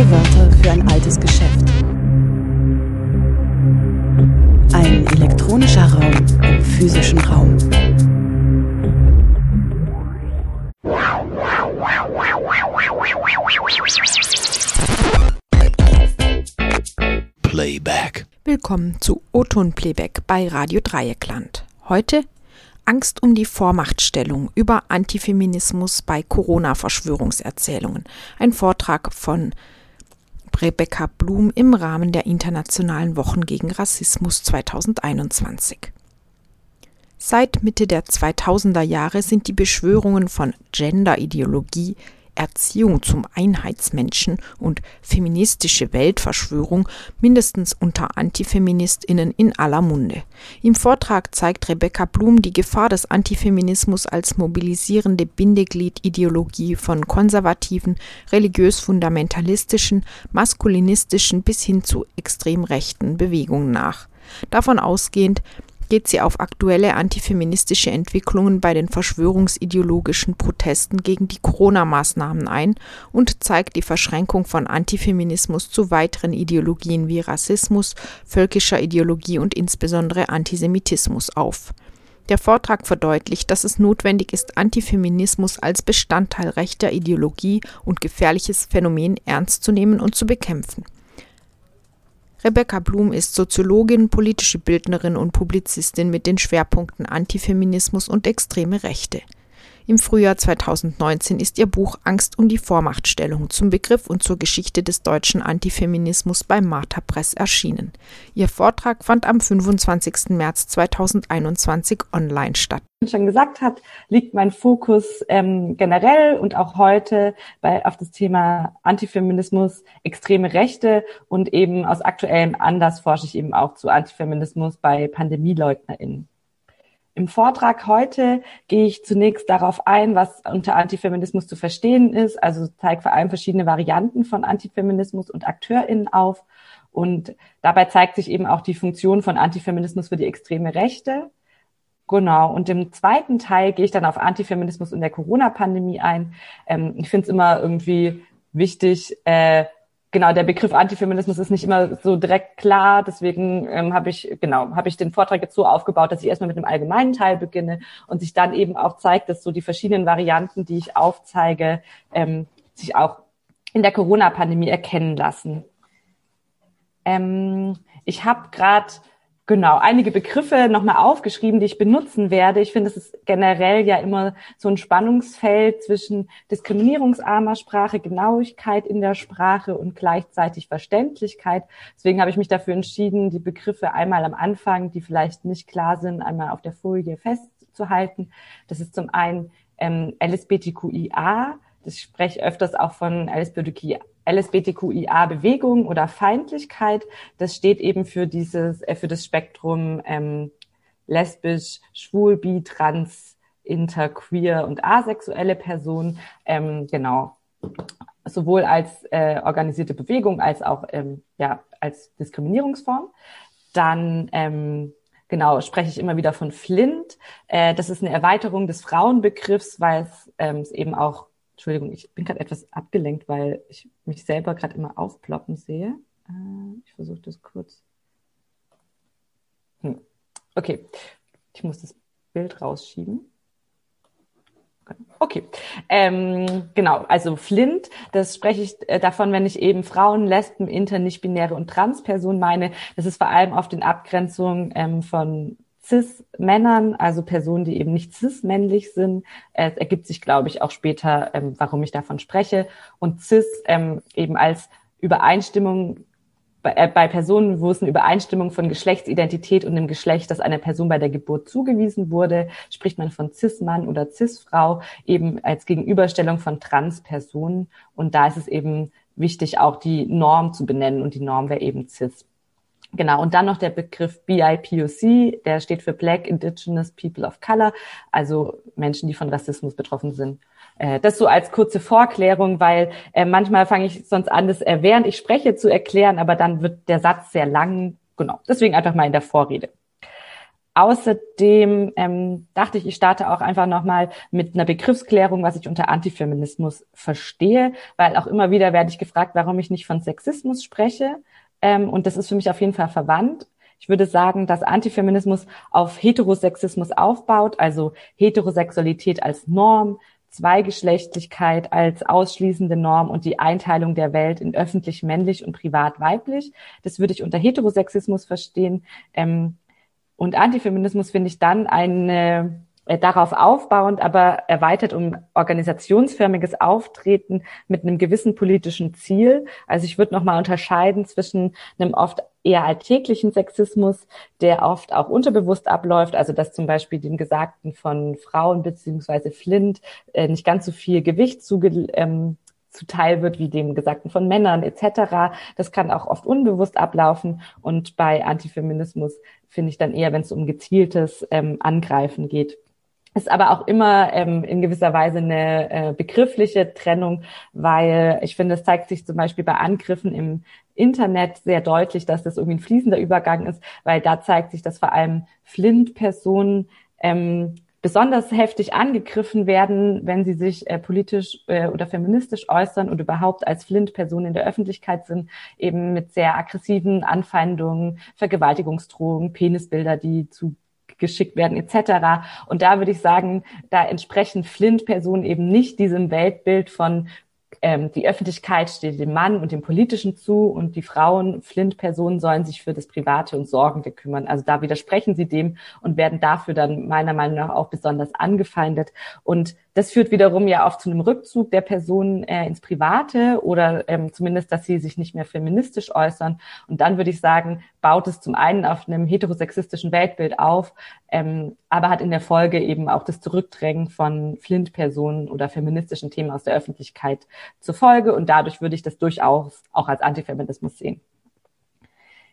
Neue Wörter für ein altes Geschäft. Ein elektronischer Raum im physischen Raum. Playback. Willkommen zu O-Ton Playback bei Radio Dreieckland. Heute Angst um die Vormachtstellung über Antifeminismus bei Corona-Verschwörungserzählungen. Ein Vortrag von Rebecca Blum im Rahmen der Internationalen Wochen gegen Rassismus 2021. Seit Mitte der 2000er Jahre sind die Beschwörungen von Genderideologie, Erziehung zum Einheitsmenschen und feministische Weltverschwörung mindestens unter Antifeministinnen in aller Munde. Im Vortrag zeigt Rebecca Blum die Gefahr des Antifeminismus als mobilisierende Bindeglied-Ideologie von konservativen, religiös-fundamentalistischen, maskulinistischen bis hin zu extrem rechten Bewegungen nach. Davon ausgehend geht sie auf aktuelle antifeministische Entwicklungen bei den verschwörungsideologischen Protesten gegen die Corona-Maßnahmen ein und zeigt die Verschränkung von Antifeminismus zu weiteren Ideologien wie Rassismus, völkischer Ideologie und insbesondere Antisemitismus auf. Der Vortrag verdeutlicht, dass es notwendig ist, Antifeminismus als Bestandteil rechter Ideologie und gefährliches Phänomen ernst zu nehmen und zu bekämpfen. Rebecca Blum ist Soziologin, politische Bildnerin und Publizistin mit den Schwerpunkten Antifeminismus und extreme Rechte. Im Frühjahr 2019 ist ihr Buch Angst um die Vormachtstellung zum Begriff und zur Geschichte des deutschen Antifeminismus bei Martha Press erschienen. Ihr Vortrag fand am 25. März 2021 online statt. schon gesagt hat, liegt mein Fokus ähm, generell und auch heute bei, auf das Thema Antifeminismus, extreme Rechte und eben aus aktuellem Anlass forsche ich eben auch zu Antifeminismus bei PandemieleugnerInnen. Im Vortrag heute gehe ich zunächst darauf ein, was unter Antifeminismus zu verstehen ist, also zeige vor allem verschiedene Varianten von Antifeminismus und AkteurInnen auf. Und dabei zeigt sich eben auch die Funktion von Antifeminismus für die extreme Rechte. Genau. Und im zweiten Teil gehe ich dann auf Antifeminismus in der Corona-Pandemie ein. Ähm, ich finde es immer irgendwie wichtig, äh, genau, der Begriff Antifeminismus ist nicht immer so direkt klar. Deswegen ähm, habe ich, genau, habe ich den Vortrag jetzt so aufgebaut, dass ich erstmal mit einem allgemeinen Teil beginne und sich dann eben auch zeigt, dass so die verschiedenen Varianten, die ich aufzeige, ähm, sich auch in der Corona-Pandemie erkennen lassen. Ähm, ich habe gerade genau einige Begriffe nochmal aufgeschrieben, die ich benutzen werde. Ich finde, es ist generell ja immer so ein Spannungsfeld zwischen diskriminierungsarmer Sprache, Genauigkeit in der Sprache und gleichzeitig Verständlichkeit. Deswegen habe ich mich dafür entschieden, die Begriffe einmal am Anfang, die vielleicht nicht klar sind, einmal auf der Folie festzuhalten. Das ist zum einen ähm, LSBTQIA. Das spreche öfters auch von LSBTQIA LSBTQIA-Bewegung oder Feindlichkeit. Das steht eben für dieses, äh, für das Spektrum ähm, lesbisch, schwul, bi, trans, inter, queer und asexuelle Personen. Ähm, genau. Sowohl als äh, organisierte Bewegung als auch ähm, ja, als Diskriminierungsform. Dann ähm, genau, spreche ich immer wieder von Flint. Äh, das ist eine Erweiterung des Frauenbegriffs, weil es, ähm, eben auch Entschuldigung, ich bin gerade etwas abgelenkt, weil ich mich selber gerade immer aufploppen sehe. Äh, ich versuche das kurz. Hm. Okay, ich muss das Bild rausschieben. Okay, ähm, genau, also Flint, das spreche ich äh, davon, wenn ich eben Frauen, Lesben, Inter, nicht-binäre und Transpersonen meine. Das ist vor allem auf den Abgrenzungen ähm, von Cis-Männern, also Personen, die eben nicht cis-männlich sind. Es ergibt sich, glaube ich, auch später, ähm, warum ich davon spreche. Und cis ähm, eben als Übereinstimmung bei, äh, bei Personen, wo es eine Übereinstimmung von Geschlechtsidentität und dem Geschlecht, das einer Person bei der Geburt zugewiesen wurde, spricht man von Cis-Mann oder Cis-Frau, eben als Gegenüberstellung von Trans-Personen. Und da ist es eben wichtig, auch die Norm zu benennen. Und die Norm wäre eben Cis. Genau, und dann noch der Begriff BIPOC, der steht für Black Indigenous People of Color, also Menschen, die von Rassismus betroffen sind. Äh, das so als kurze Vorklärung, weil äh, manchmal fange ich sonst an, das äh, während ich spreche zu erklären, aber dann wird der Satz sehr lang. Genau, deswegen einfach mal in der Vorrede. Außerdem ähm, dachte ich, ich starte auch einfach nochmal mit einer Begriffsklärung, was ich unter Antifeminismus verstehe, weil auch immer wieder werde ich gefragt, warum ich nicht von Sexismus spreche. Ähm, und das ist für mich auf jeden Fall verwandt. Ich würde sagen, dass Antifeminismus auf Heterosexismus aufbaut, also Heterosexualität als Norm, Zweigeschlechtlichkeit als ausschließende Norm und die Einteilung der Welt in öffentlich männlich und privat weiblich. Das würde ich unter Heterosexismus verstehen. Ähm, und Antifeminismus finde ich dann eine darauf aufbauend, aber erweitert um organisationsförmiges Auftreten mit einem gewissen politischen Ziel. Also ich würde nochmal unterscheiden zwischen einem oft eher alltäglichen Sexismus, der oft auch unterbewusst abläuft, also dass zum Beispiel dem Gesagten von Frauen beziehungsweise Flint äh, nicht ganz so viel Gewicht zuge ähm, zuteil wird wie dem Gesagten von Männern etc. Das kann auch oft unbewusst ablaufen und bei Antifeminismus finde ich dann eher, wenn es um gezieltes ähm, Angreifen geht. Ist aber auch immer ähm, in gewisser Weise eine äh, begriffliche Trennung, weil ich finde, es zeigt sich zum Beispiel bei Angriffen im Internet sehr deutlich, dass das irgendwie ein fließender Übergang ist, weil da zeigt sich, dass vor allem Flint-Personen ähm, besonders heftig angegriffen werden, wenn sie sich äh, politisch äh, oder feministisch äußern und überhaupt als Flint-Person in der Öffentlichkeit sind, eben mit sehr aggressiven Anfeindungen, Vergewaltigungsdrohungen, Penisbilder, die zu geschickt werden etc. Und da würde ich sagen, da entsprechen Flint-Personen eben nicht diesem Weltbild von ähm, die Öffentlichkeit steht dem Mann und dem Politischen zu und die Frauen, Flint-Personen, sollen sich für das Private und Sorgende kümmern. Also da widersprechen sie dem und werden dafür dann meiner Meinung nach auch besonders angefeindet. Und das führt wiederum ja oft zu einem Rückzug der Personen äh, ins Private oder ähm, zumindest, dass sie sich nicht mehr feministisch äußern. Und dann würde ich sagen, baut es zum einen auf einem heterosexistischen Weltbild auf, ähm, aber hat in der Folge eben auch das Zurückdrängen von Flint-Personen oder feministischen Themen aus der Öffentlichkeit zur Folge. Und dadurch würde ich das durchaus auch als Antifeminismus sehen.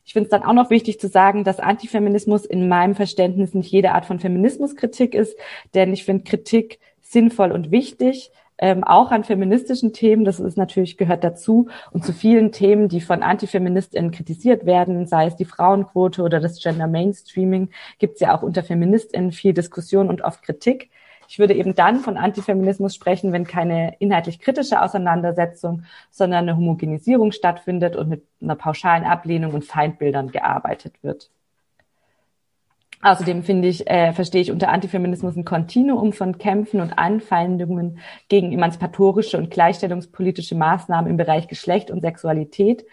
Ich finde es dann auch noch wichtig zu sagen, dass Antifeminismus in meinem Verständnis nicht jede Art von Feminismuskritik ist, denn ich finde Kritik sinnvoll und wichtig, ähm, auch an feministischen Themen. Das ist natürlich gehört dazu und zu vielen Themen, die von Antifeministinnen kritisiert werden, sei es die Frauenquote oder das Gender Mainstreaming, gibt es ja auch unter Feministinnen viel Diskussion und oft Kritik. Ich würde eben dann von Antifeminismus sprechen, wenn keine inhaltlich kritische Auseinandersetzung, sondern eine Homogenisierung stattfindet und mit einer pauschalen Ablehnung und Feindbildern gearbeitet wird. Außerdem finde ich, äh, verstehe ich unter Antifeminismus ein Kontinuum von Kämpfen und Anfeindungen gegen emanzipatorische und gleichstellungspolitische Maßnahmen im Bereich Geschlecht und Sexualität.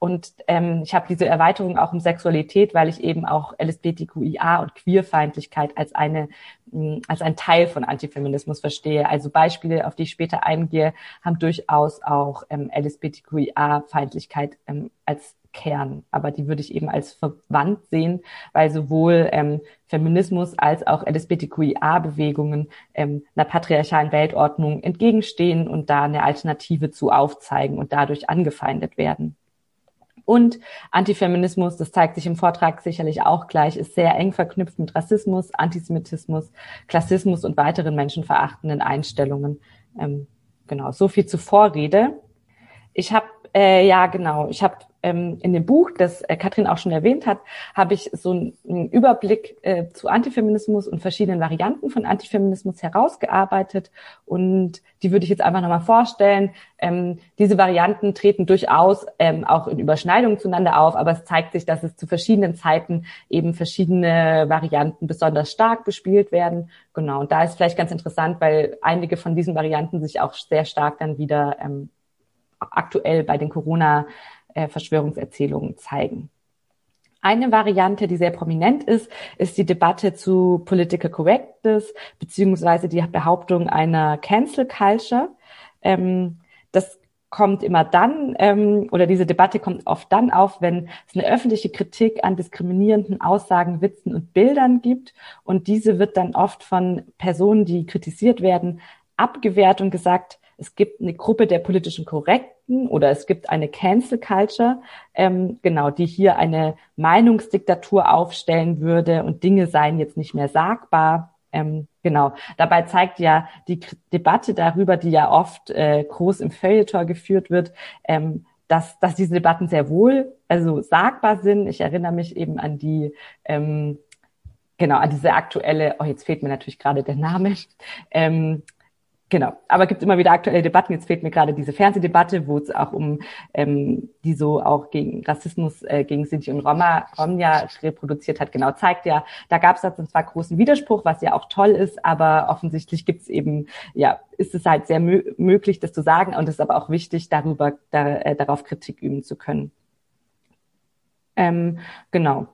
Und ähm, ich habe diese Erweiterung auch um Sexualität, weil ich eben auch LSBTQIA und Queerfeindlichkeit als eine mh, als ein Teil von Antifeminismus verstehe. Also Beispiele, auf die ich später eingehe, haben durchaus auch ähm, LSBTQIA-Feindlichkeit ähm, als Kern, aber die würde ich eben als verwandt sehen, weil sowohl ähm, Feminismus als auch LSBTQIA-Bewegungen ähm, einer patriarchalen Weltordnung entgegenstehen und da eine Alternative zu aufzeigen und dadurch angefeindet werden. Und Antifeminismus, das zeigt sich im Vortrag sicherlich auch gleich, ist sehr eng verknüpft mit Rassismus, Antisemitismus, Klassismus und weiteren menschenverachtenden Einstellungen. Ähm, genau, so viel zur Vorrede. Ich habe äh, ja, genau. Ich habe ähm, in dem Buch, das äh, Katrin auch schon erwähnt hat, habe ich so einen Überblick äh, zu Antifeminismus und verschiedenen Varianten von Antifeminismus herausgearbeitet. Und die würde ich jetzt einfach nochmal vorstellen. Ähm, diese Varianten treten durchaus ähm, auch in Überschneidung zueinander auf, aber es zeigt sich, dass es zu verschiedenen Zeiten eben verschiedene Varianten besonders stark bespielt werden. Genau. Und da ist vielleicht ganz interessant, weil einige von diesen Varianten sich auch sehr stark dann wieder ähm, aktuell bei den Corona-Verschwörungserzählungen zeigen. Eine Variante, die sehr prominent ist, ist die Debatte zu Political Correctness beziehungsweise die Behauptung einer Cancel Culture. Ähm, das kommt immer dann ähm, oder diese Debatte kommt oft dann auf, wenn es eine öffentliche Kritik an diskriminierenden Aussagen, Witzen und Bildern gibt und diese wird dann oft von Personen, die kritisiert werden, abgewehrt und gesagt, es gibt eine Gruppe der politischen Korrekten oder es gibt eine Cancel Culture, ähm, genau, die hier eine Meinungsdiktatur aufstellen würde und Dinge seien jetzt nicht mehr sagbar. Ähm, genau. Dabei zeigt ja die Debatte darüber, die ja oft äh, groß im Feuilleton geführt wird, ähm, dass, dass diese Debatten sehr wohl also sagbar sind. Ich erinnere mich eben an die ähm, genau, diese aktuelle, oh, jetzt fehlt mir natürlich gerade der Name, ähm, Genau, aber gibt immer wieder aktuelle Debatten. Jetzt fehlt mir gerade diese Fernsehdebatte, wo es auch um ähm, die so auch gegen Rassismus äh, gegen Sinti und Roma Romja reproduziert hat. Genau, zeigt ja, da gab es da zwar großen Widerspruch, was ja auch toll ist, aber offensichtlich gibt es eben, ja, ist es halt sehr mö möglich, das zu sagen und es ist aber auch wichtig, darüber da, äh, darauf Kritik üben zu können. Ähm, genau.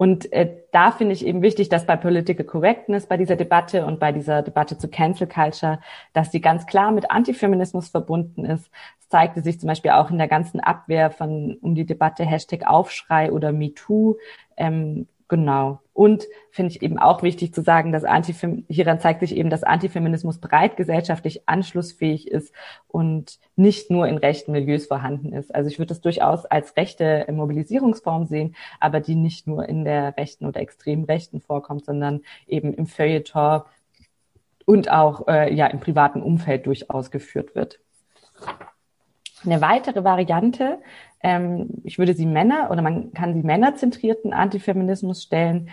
Und äh, da finde ich eben wichtig, dass bei Political Correctness, bei dieser Debatte und bei dieser Debatte zu Cancel Culture, dass die ganz klar mit Antifeminismus verbunden ist. Es zeigte sich zum Beispiel auch in der ganzen Abwehr von um die Debatte Hashtag Aufschrei oder MeToo. Ähm, Genau. Und finde ich eben auch wichtig zu sagen, dass Antifem hieran zeigt sich eben, dass Antifeminismus breit gesellschaftlich anschlussfähig ist und nicht nur in rechten Milieus vorhanden ist. Also ich würde das durchaus als rechte Mobilisierungsform sehen, aber die nicht nur in der rechten oder extrem rechten vorkommt, sondern eben im Feuilleton und auch äh, ja im privaten Umfeld durchaus geführt wird. Eine weitere Variante ähm, ich würde sie Männer oder man kann sie männerzentrierten Antifeminismus stellen.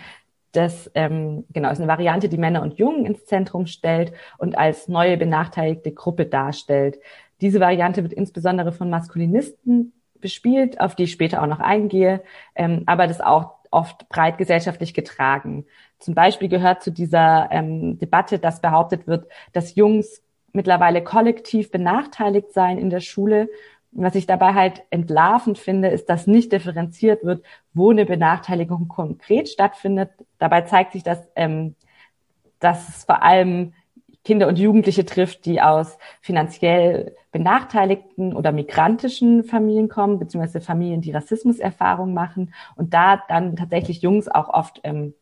Das ähm, genau ist eine Variante, die Männer und Jungen ins Zentrum stellt und als neue benachteiligte Gruppe darstellt. Diese Variante wird insbesondere von Maskulinisten bespielt, auf die ich später auch noch eingehe, ähm, aber das auch oft breit gesellschaftlich getragen. Zum Beispiel gehört zu dieser ähm, Debatte, dass behauptet wird, dass Jungs mittlerweile kollektiv benachteiligt seien in der Schule was ich dabei halt entlarvend finde, ist, dass nicht differenziert wird, wo eine Benachteiligung konkret stattfindet. Dabei zeigt sich, dass, ähm, dass es vor allem Kinder und Jugendliche trifft, die aus finanziell benachteiligten oder migrantischen Familien kommen, beziehungsweise Familien, die Rassismuserfahrung machen und da dann tatsächlich Jungs auch oft ähm,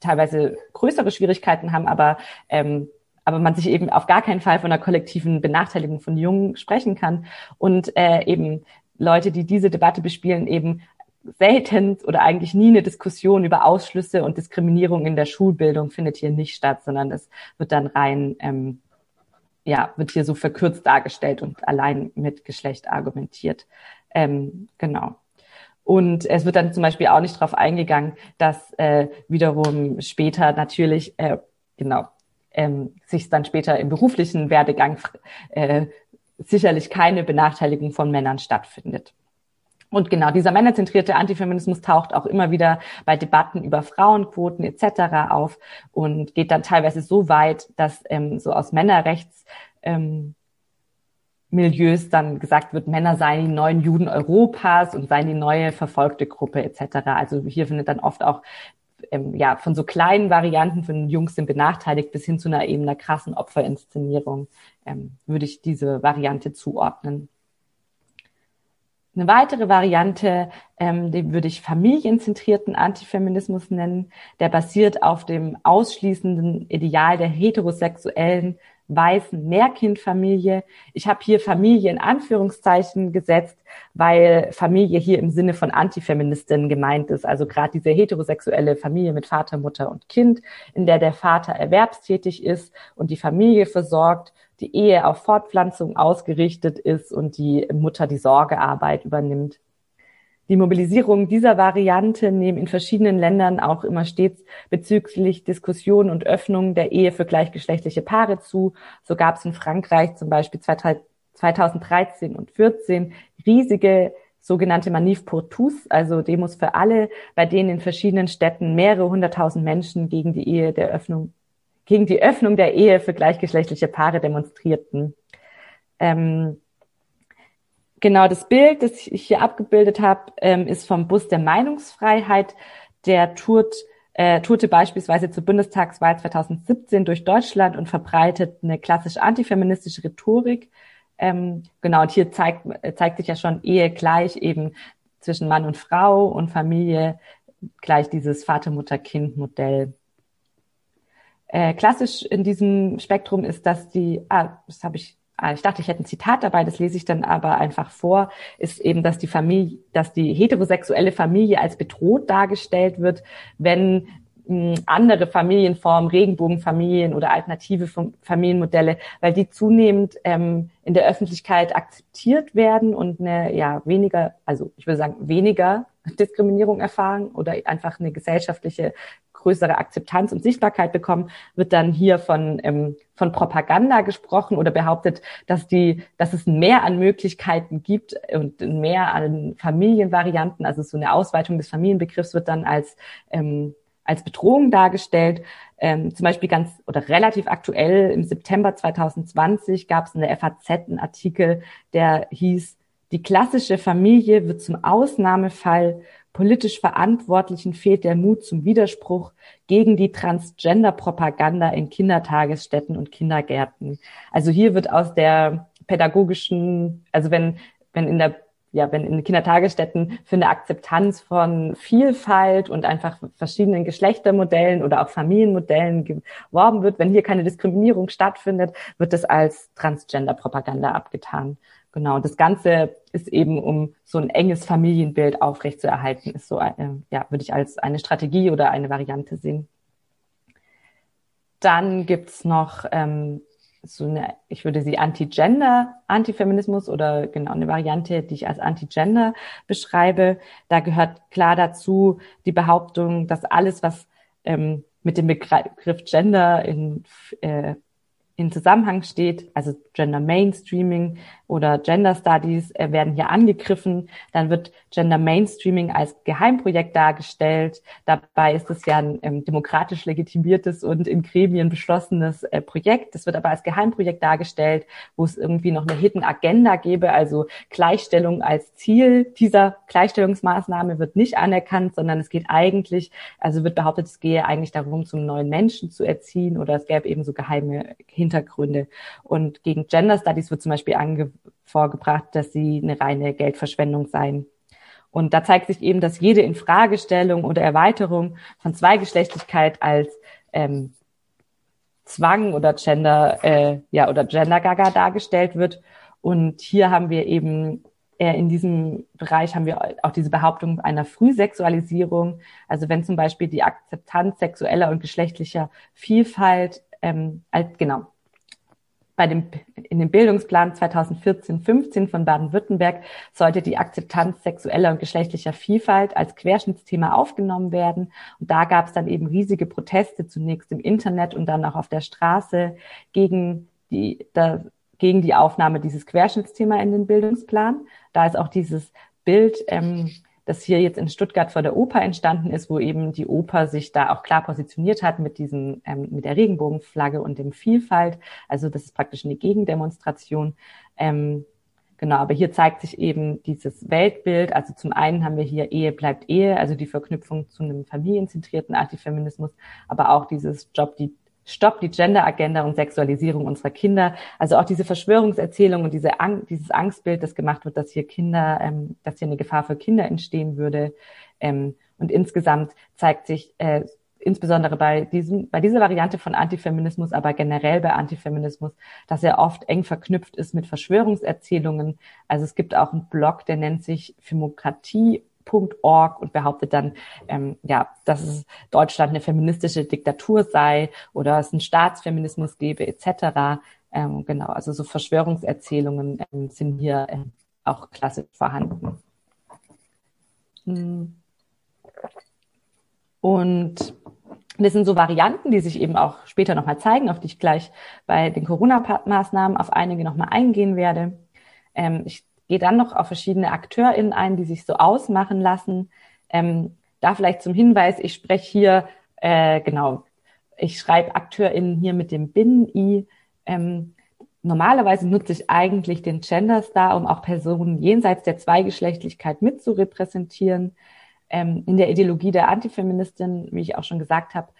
teilweise größere Schwierigkeiten haben, aber ähm, aber man sich eben auf gar keinen Fall von einer kollektiven Benachteiligung von Jungen sprechen kann und äh, eben Leute, die diese Debatte bespielen, eben selten oder eigentlich nie eine Diskussion über Ausschlüsse und Diskriminierung in der Schulbildung findet hier nicht statt, sondern es wird dann rein, ähm, ja, wird hier so verkürzt dargestellt und allein mit Geschlecht argumentiert. Ähm, genau. Und es wird dann zum Beispiel auch nicht darauf eingegangen, dass äh, wiederum später natürlich, äh, genau, ähm, sich dann später im beruflichen Werdegang äh, sicherlich keine Benachteiligung von Männern stattfindet. Und genau dieser männerzentrierte Antifeminismus taucht auch immer wieder bei Debatten über Frauenquoten etc. auf und geht dann teilweise so weit, dass ähm, so aus Männerrechts ähm, Milieus dann gesagt wird, Männer seien die neuen Juden Europas und seien die neue verfolgte Gruppe etc. Also hier findet dann oft auch ähm, ja, von so kleinen Varianten von Jungs sind benachteiligt bis hin zu einer eben einer krassen Opferinszenierung ähm, würde ich diese Variante zuordnen. Eine weitere Variante, ähm, die würde ich familienzentrierten Antifeminismus nennen, der basiert auf dem ausschließenden Ideal der heterosexuellen weißen Mehrkindfamilie. Ich habe hier Familie in Anführungszeichen gesetzt, weil Familie hier im Sinne von Antifeministinnen gemeint ist. Also gerade diese heterosexuelle Familie mit Vater, Mutter und Kind, in der der Vater erwerbstätig ist und die Familie versorgt, die Ehe auf Fortpflanzung ausgerichtet ist und die Mutter die Sorgearbeit übernimmt. Die Mobilisierung dieser Variante nehmen in verschiedenen Ländern auch immer stets bezüglich Diskussion und Öffnung der Ehe für gleichgeschlechtliche Paare zu. So gab es in Frankreich zum Beispiel 2013 und 14 riesige sogenannte Manif pour tous, also Demos für alle, bei denen in verschiedenen Städten mehrere hunderttausend Menschen gegen die Ehe der Öffnung, gegen die Öffnung der Ehe für gleichgeschlechtliche Paare demonstrierten. Ähm, Genau, das Bild, das ich hier abgebildet habe, ähm, ist vom Bus der Meinungsfreiheit. Der tourt, äh, tourte beispielsweise zur Bundestagswahl 2017 durch Deutschland und verbreitet eine klassisch antifeministische Rhetorik. Ähm, genau, und hier zeigt, zeigt sich ja schon Ehe gleich eben zwischen Mann und Frau und Familie gleich dieses Vater-Mutter-Kind-Modell. Äh, klassisch in diesem Spektrum ist, dass die, ah, das habe ich ich dachte, ich hätte ein Zitat dabei, das lese ich dann aber einfach vor, ist eben, dass die Familie, dass die heterosexuelle Familie als bedroht dargestellt wird, wenn hm, andere Familienformen, Regenbogenfamilien oder alternative Familienmodelle, weil die zunehmend ähm, in der Öffentlichkeit akzeptiert werden und eine ja weniger, also ich würde sagen weniger Diskriminierung erfahren oder einfach eine gesellschaftliche größere Akzeptanz und Sichtbarkeit bekommen, wird dann hier von, ähm, von Propaganda gesprochen oder behauptet, dass die, dass es mehr an Möglichkeiten gibt und mehr an Familienvarianten, also so eine Ausweitung des Familienbegriffs wird dann als ähm, als Bedrohung dargestellt. Ähm, zum Beispiel ganz oder relativ aktuell im September 2020 gab es in der FAZ einen Artikel, der hieß, die klassische Familie wird zum Ausnahmefall politisch Verantwortlichen fehlt der Mut zum Widerspruch gegen die Transgender-Propaganda in Kindertagesstätten und Kindergärten. Also hier wird aus der pädagogischen, also wenn, wenn in der ja, wenn in Kindertagesstätten für eine Akzeptanz von Vielfalt und einfach verschiedenen Geschlechtermodellen oder auch Familienmodellen geworben wird, wenn hier keine Diskriminierung stattfindet, wird das als Transgender-Propaganda abgetan. Genau, das Ganze ist eben, um so ein enges Familienbild aufrechtzuerhalten, ist so, äh, ja, würde ich als eine Strategie oder eine Variante sehen. Dann gibt's noch ähm, so eine, ich würde sie Anti-Gender, Antifeminismus oder genau eine Variante, die ich als Anti-Gender beschreibe. Da gehört klar dazu die Behauptung, dass alles, was ähm, mit dem Begriff Gender in äh, in Zusammenhang steht, also Gender Mainstreaming oder Gender Studies äh, werden hier angegriffen. Dann wird Gender Mainstreaming als Geheimprojekt dargestellt. Dabei ist es ja ein ähm, demokratisch legitimiertes und in Gremien beschlossenes äh, Projekt. Das wird aber als Geheimprojekt dargestellt, wo es irgendwie noch eine Hidden Agenda gäbe, also Gleichstellung als Ziel dieser Gleichstellungsmaßnahme wird nicht anerkannt, sondern es geht eigentlich, also wird behauptet, es gehe eigentlich darum, zum neuen Menschen zu erziehen oder es gäbe eben so geheime Hintergründe. Und gegen Gender Studies wird zum Beispiel ange vorgebracht, dass sie eine reine Geldverschwendung seien. Und da zeigt sich eben, dass jede Infragestellung oder Erweiterung von Zweigeschlechtlichkeit als ähm, Zwang oder Gender, äh, ja, oder Gender-Gaga dargestellt wird. Und hier haben wir eben äh, in diesem Bereich haben wir auch diese Behauptung einer Frühsexualisierung. Also wenn zum Beispiel die Akzeptanz sexueller und geschlechtlicher Vielfalt, ähm, als, genau, bei dem, in dem Bildungsplan 2014-15 von Baden-Württemberg sollte die Akzeptanz sexueller und geschlechtlicher Vielfalt als Querschnittsthema aufgenommen werden. Und da gab es dann eben riesige Proteste, zunächst im Internet und dann auch auf der Straße gegen die, da, gegen die Aufnahme dieses Querschnittsthema in den Bildungsplan. Da ist auch dieses Bild ähm, das hier jetzt in Stuttgart vor der Oper entstanden ist, wo eben die Oper sich da auch klar positioniert hat mit diesem, ähm, mit der Regenbogenflagge und dem Vielfalt. Also das ist praktisch eine Gegendemonstration. Ähm, Genau, aber hier zeigt sich eben dieses Weltbild. Also zum einen haben wir hier Ehe bleibt Ehe, also die Verknüpfung zu einem familienzentrierten Antifeminismus, aber auch dieses Job, die Stopp die Gender-Agenda und Sexualisierung unserer Kinder. Also auch diese Verschwörungserzählung und diese Ang dieses Angstbild, das gemacht wird, dass hier Kinder, ähm, dass hier eine Gefahr für Kinder entstehen würde. Ähm, und insgesamt zeigt sich äh, insbesondere bei diesem, bei dieser Variante von Antifeminismus, aber generell bei Antifeminismus, dass er oft eng verknüpft ist mit Verschwörungserzählungen. Also es gibt auch einen Blog, der nennt sich Demokratie Org und behauptet dann, ähm, ja, dass es Deutschland eine feministische Diktatur sei oder es einen Staatsfeminismus gebe etc. Ähm, genau, also so Verschwörungserzählungen ähm, sind hier ähm, auch klassisch vorhanden. Hm. Und das sind so Varianten, die sich eben auch später nochmal zeigen, auf die ich gleich bei den Corona-Maßnahmen auf einige nochmal eingehen werde. Ähm, ich gehe dann noch auf verschiedene AkteurInnen ein, die sich so ausmachen lassen. Ähm, da vielleicht zum Hinweis, ich spreche hier, äh, genau, ich schreibe AkteurInnen hier mit dem Binnen-I. Ähm, normalerweise nutze ich eigentlich den Gender Star, um auch Personen jenseits der Zweigeschlechtlichkeit mit zu repräsentieren. Ähm, in der Ideologie der Antifeministin, wie ich auch schon gesagt habe,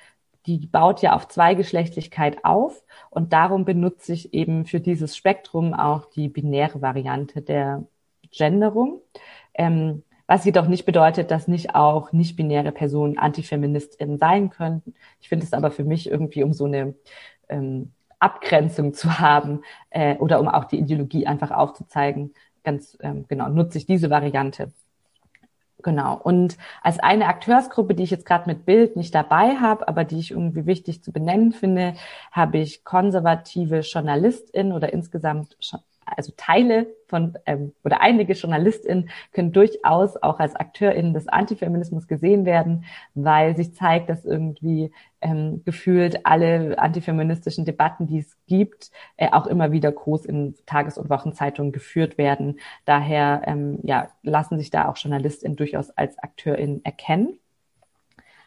die baut ja auf Zweigeschlechtlichkeit auf und darum benutze ich eben für dieses Spektrum auch die binäre Variante der Genderung. Ähm, was jedoch nicht bedeutet, dass nicht auch nicht-binäre Personen Antifeministinnen sein könnten. Ich finde es aber für mich irgendwie, um so eine ähm, Abgrenzung zu haben äh, oder um auch die Ideologie einfach aufzuzeigen, ganz ähm, genau, nutze ich diese Variante. Genau. Und als eine Akteursgruppe, die ich jetzt gerade mit Bild nicht dabei habe, aber die ich irgendwie wichtig zu benennen finde, habe ich konservative JournalistInnen oder insgesamt also Teile von ähm, oder einige JournalistInnen können durchaus auch als AkteurInnen des Antifeminismus gesehen werden, weil sich zeigt, dass irgendwie ähm, gefühlt alle antifeministischen Debatten, die es gibt, äh, auch immer wieder groß in Tages- und Wochenzeitungen geführt werden. Daher ähm, ja, lassen sich da auch JournalistInnen durchaus als AkteurInnen erkennen.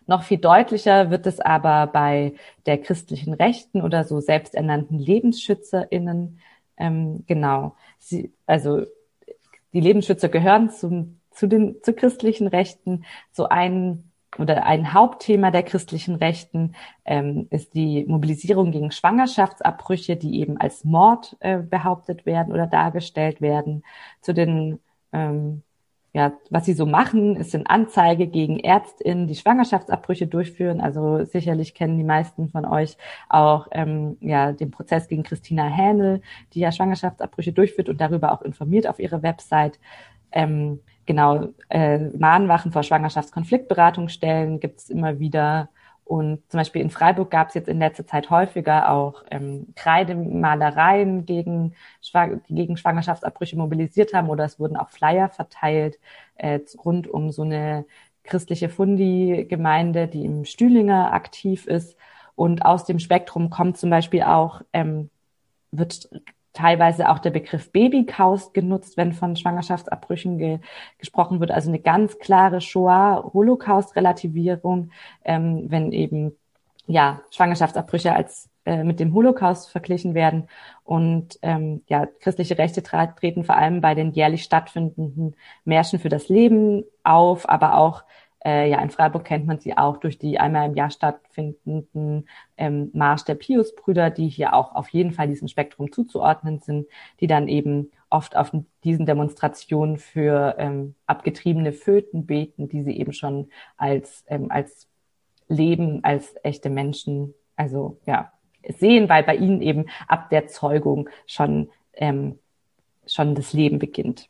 Noch viel deutlicher wird es aber bei der christlichen Rechten oder so selbsternannten LebensschützerInnen. Ähm, genau. Sie, also die Lebensschützer gehören zum, zu den zu christlichen Rechten. So ein oder ein Hauptthema der christlichen Rechten ähm, ist die Mobilisierung gegen Schwangerschaftsabbrüche, die eben als Mord äh, behauptet werden oder dargestellt werden. Zu den ähm, ja, was sie so machen, ist eine Anzeige gegen ÄrztInnen, die Schwangerschaftsabbrüche durchführen. Also sicherlich kennen die meisten von euch auch ähm, ja, den Prozess gegen Christina Hähnel, die ja Schwangerschaftsabbrüche durchführt und darüber auch informiert auf ihrer Website. Ähm, genau, äh, Mahnwachen vor Schwangerschaftskonfliktberatungsstellen gibt es immer wieder. Und zum Beispiel in Freiburg gab es jetzt in letzter Zeit häufiger auch ähm, Kreidemalereien, gegen, die gegen Schwangerschaftsabbrüche mobilisiert haben oder es wurden auch Flyer verteilt äh, rund um so eine christliche Fundi-Gemeinde, die im Stühlinger aktiv ist. Und aus dem Spektrum kommt zum Beispiel auch, ähm, wird teilweise auch der Begriff Babykaust genutzt, wenn von Schwangerschaftsabbrüchen ge gesprochen wird. Also eine ganz klare Shoah-Holocaust-Relativierung, ähm, wenn eben ja Schwangerschaftsabbrüche als äh, mit dem Holocaust verglichen werden. Und ähm, ja, christliche Rechte treten vor allem bei den jährlich stattfindenden Märschen für das Leben auf, aber auch äh, ja, in Freiburg kennt man sie auch durch die einmal im Jahr stattfindenden ähm, Marsch der Piusbrüder, die hier auch auf jeden Fall diesem Spektrum zuzuordnen sind, die dann eben oft auf diesen Demonstrationen für ähm, abgetriebene Föten beten, die sie eben schon als, ähm, als Leben, als echte Menschen, also ja, sehen, weil bei ihnen eben ab der Zeugung schon, ähm, schon das Leben beginnt.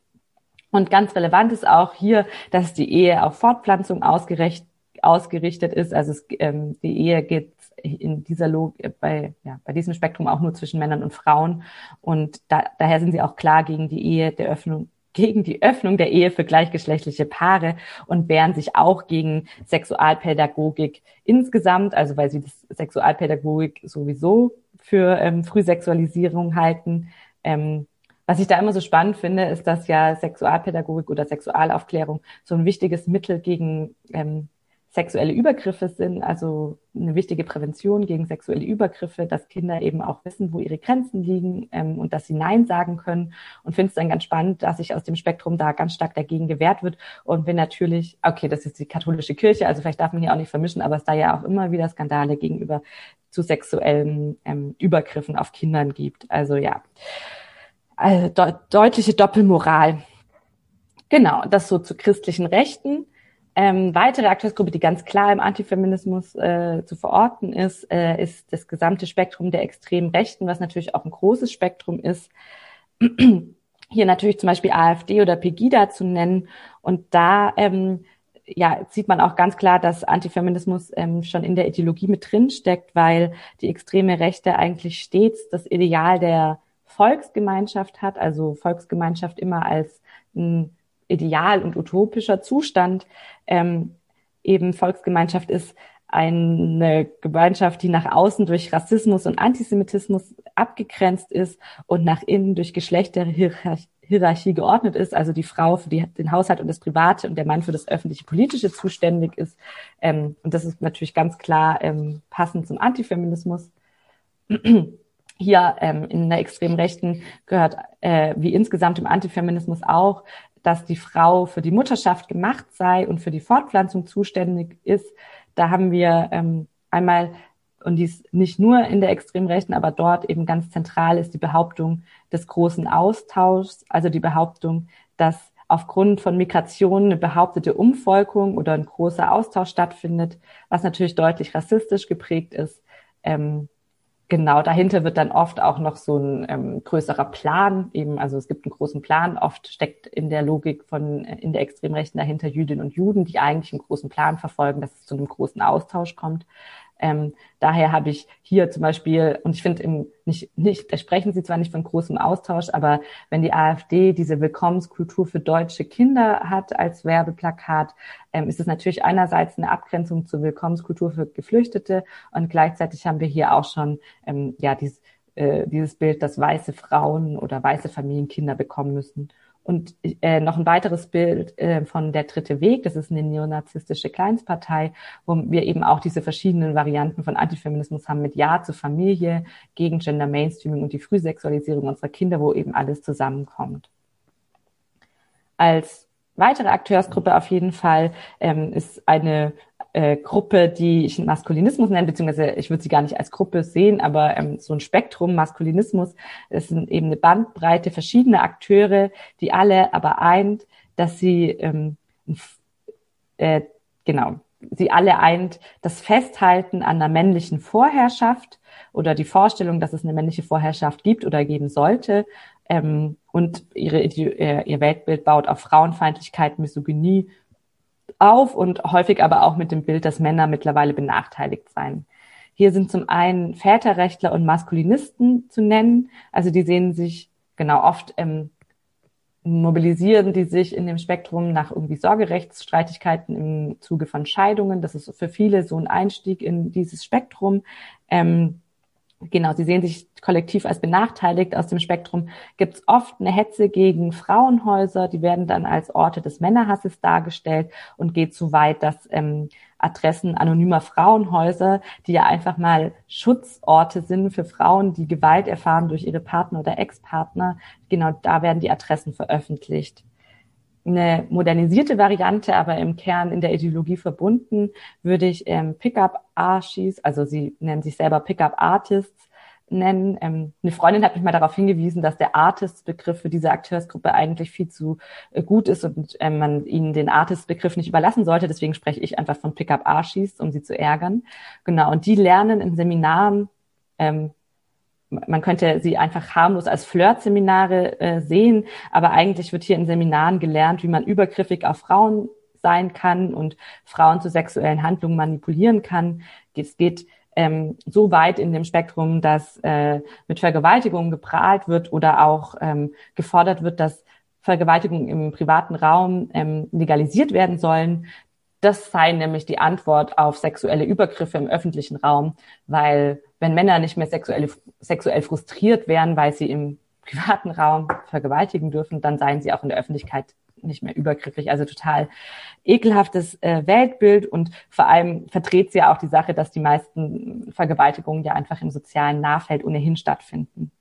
Und ganz relevant ist auch hier, dass die Ehe auf Fortpflanzung ausgerichtet ist. Also es, ähm, die Ehe geht in dieser Logik bei, ja, bei diesem Spektrum auch nur zwischen Männern und Frauen. Und da, daher sind sie auch klar gegen die Ehe der Öffnung gegen die Öffnung der Ehe für gleichgeschlechtliche Paare und wehren sich auch gegen Sexualpädagogik insgesamt, also weil sie das Sexualpädagogik sowieso für ähm, Frühsexualisierung halten. Ähm, was ich da immer so spannend finde, ist, dass ja Sexualpädagogik oder Sexualaufklärung so ein wichtiges Mittel gegen ähm, sexuelle Übergriffe sind, also eine wichtige Prävention gegen sexuelle Übergriffe, dass Kinder eben auch wissen, wo ihre Grenzen liegen ähm, und dass sie Nein sagen können. Und finde es dann ganz spannend, dass sich aus dem Spektrum da ganz stark dagegen gewehrt wird. Und wenn natürlich, okay, das ist die katholische Kirche, also vielleicht darf man hier auch nicht vermischen, aber es da ja auch immer wieder Skandale gegenüber zu sexuellen ähm, Übergriffen auf Kindern gibt. Also ja also de deutliche Doppelmoral. Genau, das so zu christlichen Rechten. Ähm, weitere Akteursgruppe, die ganz klar im Antifeminismus äh, zu verorten ist, äh, ist das gesamte Spektrum der extremen Rechten, was natürlich auch ein großes Spektrum ist. Hier natürlich zum Beispiel AfD oder Pegida zu nennen. Und da ähm, ja, sieht man auch ganz klar, dass Antifeminismus ähm, schon in der Ideologie mit drin steckt, weil die extreme Rechte eigentlich stets das Ideal der Volksgemeinschaft hat, also Volksgemeinschaft immer als ein ideal und utopischer Zustand, ähm, eben Volksgemeinschaft ist eine Gemeinschaft, die nach außen durch Rassismus und Antisemitismus abgegrenzt ist und nach innen durch Geschlechterhierarchie geordnet ist, also die Frau für die, den Haushalt und das Private und der Mann für das öffentliche Politische zuständig ist. Ähm, und das ist natürlich ganz klar ähm, passend zum Antifeminismus hier ähm, in der extremen Rechten gehört, äh, wie insgesamt im Antifeminismus auch, dass die Frau für die Mutterschaft gemacht sei und für die Fortpflanzung zuständig ist. Da haben wir ähm, einmal, und dies nicht nur in der extremen Rechten, aber dort eben ganz zentral ist die Behauptung des großen Austauschs, also die Behauptung, dass aufgrund von Migration eine behauptete Umvolkung oder ein großer Austausch stattfindet, was natürlich deutlich rassistisch geprägt ist. Ähm, Genau, dahinter wird dann oft auch noch so ein ähm, größerer Plan, eben, also es gibt einen großen Plan, oft steckt in der Logik von, äh, in der Extremrechten dahinter Jüdinnen und Juden, die eigentlich einen großen Plan verfolgen, dass es zu einem großen Austausch kommt. Ähm, daher habe ich hier zum Beispiel, und ich finde nicht, nicht, da sprechen Sie zwar nicht von großem Austausch, aber wenn die AfD diese Willkommenskultur für deutsche Kinder hat als Werbeplakat, ähm, ist es natürlich einerseits eine Abgrenzung zur Willkommenskultur für Geflüchtete und gleichzeitig haben wir hier auch schon ähm, ja dieses, äh, dieses Bild, dass weiße Frauen oder weiße Familien Kinder bekommen müssen. Und äh, noch ein weiteres Bild äh, von Der Dritte Weg, das ist eine neonazistische Kleinstpartei, wo wir eben auch diese verschiedenen Varianten von Antifeminismus haben mit Ja zur Familie, gegen Gender Mainstreaming und die Frühsexualisierung unserer Kinder, wo eben alles zusammenkommt. Als weitere Akteursgruppe auf jeden Fall ähm, ist eine äh, Gruppe, die ich Maskulinismus nenne, beziehungsweise ich würde sie gar nicht als Gruppe sehen, aber ähm, so ein Spektrum Maskulinismus, es sind eben eine Bandbreite verschiedener Akteure, die alle aber eint, dass sie ähm, äh, genau, sie alle eint das Festhalten an der männlichen Vorherrschaft oder die Vorstellung, dass es eine männliche Vorherrschaft gibt oder geben sollte. Ähm, und ihre, ihr Weltbild baut auf Frauenfeindlichkeit, Misogynie auf und häufig aber auch mit dem Bild, dass Männer mittlerweile benachteiligt seien. Hier sind zum einen Väterrechtler und Maskulinisten zu nennen. Also die sehen sich genau oft ähm, mobilisieren die sich in dem Spektrum nach irgendwie Sorgerechtsstreitigkeiten im Zuge von Scheidungen. Das ist für viele so ein Einstieg in dieses Spektrum. Ähm, Genau, sie sehen sich kollektiv als benachteiligt. Aus dem Spektrum gibt es oft eine Hetze gegen Frauenhäuser, die werden dann als Orte des Männerhasses dargestellt und geht so weit, dass ähm, Adressen anonymer Frauenhäuser, die ja einfach mal Schutzorte sind für Frauen, die Gewalt erfahren durch ihre Partner oder Ex-Partner, genau da werden die Adressen veröffentlicht eine modernisierte Variante, aber im Kern in der Ideologie verbunden, würde ich ähm, Pickup Archies, also sie nennen sich selber Pickup Artists, nennen. Ähm, eine Freundin hat mich mal darauf hingewiesen, dass der Artist-Begriff für diese Akteursgruppe eigentlich viel zu äh, gut ist und ähm, man ihnen den Artist-Begriff nicht überlassen sollte. Deswegen spreche ich einfach von Pickup Archies, um sie zu ärgern. Genau. Und die lernen in Seminaren ähm, man könnte sie einfach harmlos als Flirt-Seminare äh, sehen, aber eigentlich wird hier in Seminaren gelernt, wie man übergriffig auf Frauen sein kann und Frauen zu sexuellen Handlungen manipulieren kann. Es geht ähm, so weit in dem Spektrum, dass äh, mit Vergewaltigungen geprahlt wird oder auch ähm, gefordert wird, dass Vergewaltigungen im privaten Raum ähm, legalisiert werden sollen. Das sei nämlich die Antwort auf sexuelle Übergriffe im öffentlichen Raum, weil wenn Männer nicht mehr sexuell, sexuell frustriert wären, weil sie im privaten Raum vergewaltigen dürfen, dann seien sie auch in der Öffentlichkeit nicht mehr übergriffig. Also total ekelhaftes äh, Weltbild und vor allem verdreht sie ja auch die Sache, dass die meisten Vergewaltigungen ja einfach im sozialen Nahfeld ohnehin stattfinden.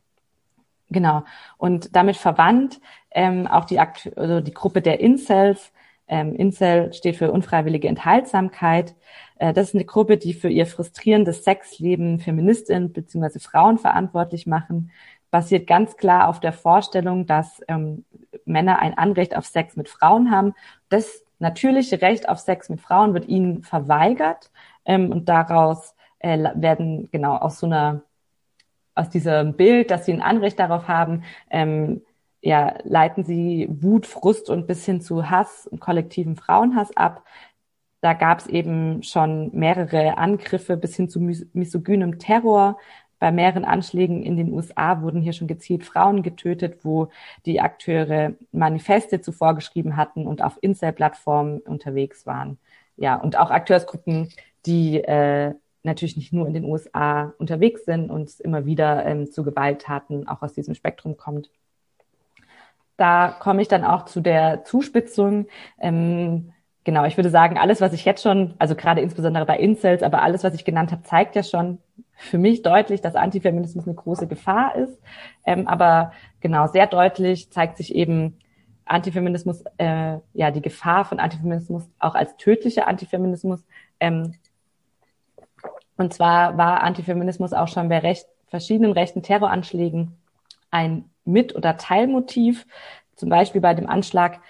Genau. Und damit verwandt ähm, auch die, also die Gruppe der Incels, ähm, Incel steht für unfreiwillige Enthaltsamkeit. Äh, das ist eine Gruppe, die für ihr frustrierendes Sexleben Feministinnen bzw. Frauen verantwortlich machen, basiert ganz klar auf der Vorstellung, dass ähm, Männer ein Anrecht auf Sex mit Frauen haben. Das natürliche Recht auf Sex mit Frauen wird ihnen verweigert ähm, und daraus äh, werden genau aus so einer aus diesem Bild, dass sie ein Anrecht darauf haben, ähm, ja, leiten sie Wut, Frust und bis hin zu Hass und kollektiven Frauenhass ab. Da gab es eben schon mehrere Angriffe bis hin zu misogynem Terror. Bei mehreren Anschlägen in den USA wurden hier schon gezielt Frauen getötet, wo die Akteure Manifeste zuvor geschrieben hatten und auf Incel-Plattformen unterwegs waren. Ja, und auch Akteursgruppen, die äh, natürlich nicht nur in den USA unterwegs sind und immer wieder ähm, zu Gewalttaten auch aus diesem Spektrum kommt da komme ich dann auch zu der Zuspitzung. Ähm, genau, ich würde sagen, alles, was ich jetzt schon, also gerade insbesondere bei Incels, aber alles, was ich genannt habe, zeigt ja schon für mich deutlich, dass Antifeminismus eine große Gefahr ist. Ähm, aber genau, sehr deutlich zeigt sich eben Antifeminismus, äh, ja, die Gefahr von Antifeminismus auch als tödlicher Antifeminismus. Ähm, und zwar war Antifeminismus auch schon bei recht, verschiedenen rechten Terroranschlägen ein Mit- oder Teilmotiv, zum Beispiel bei dem Anschlag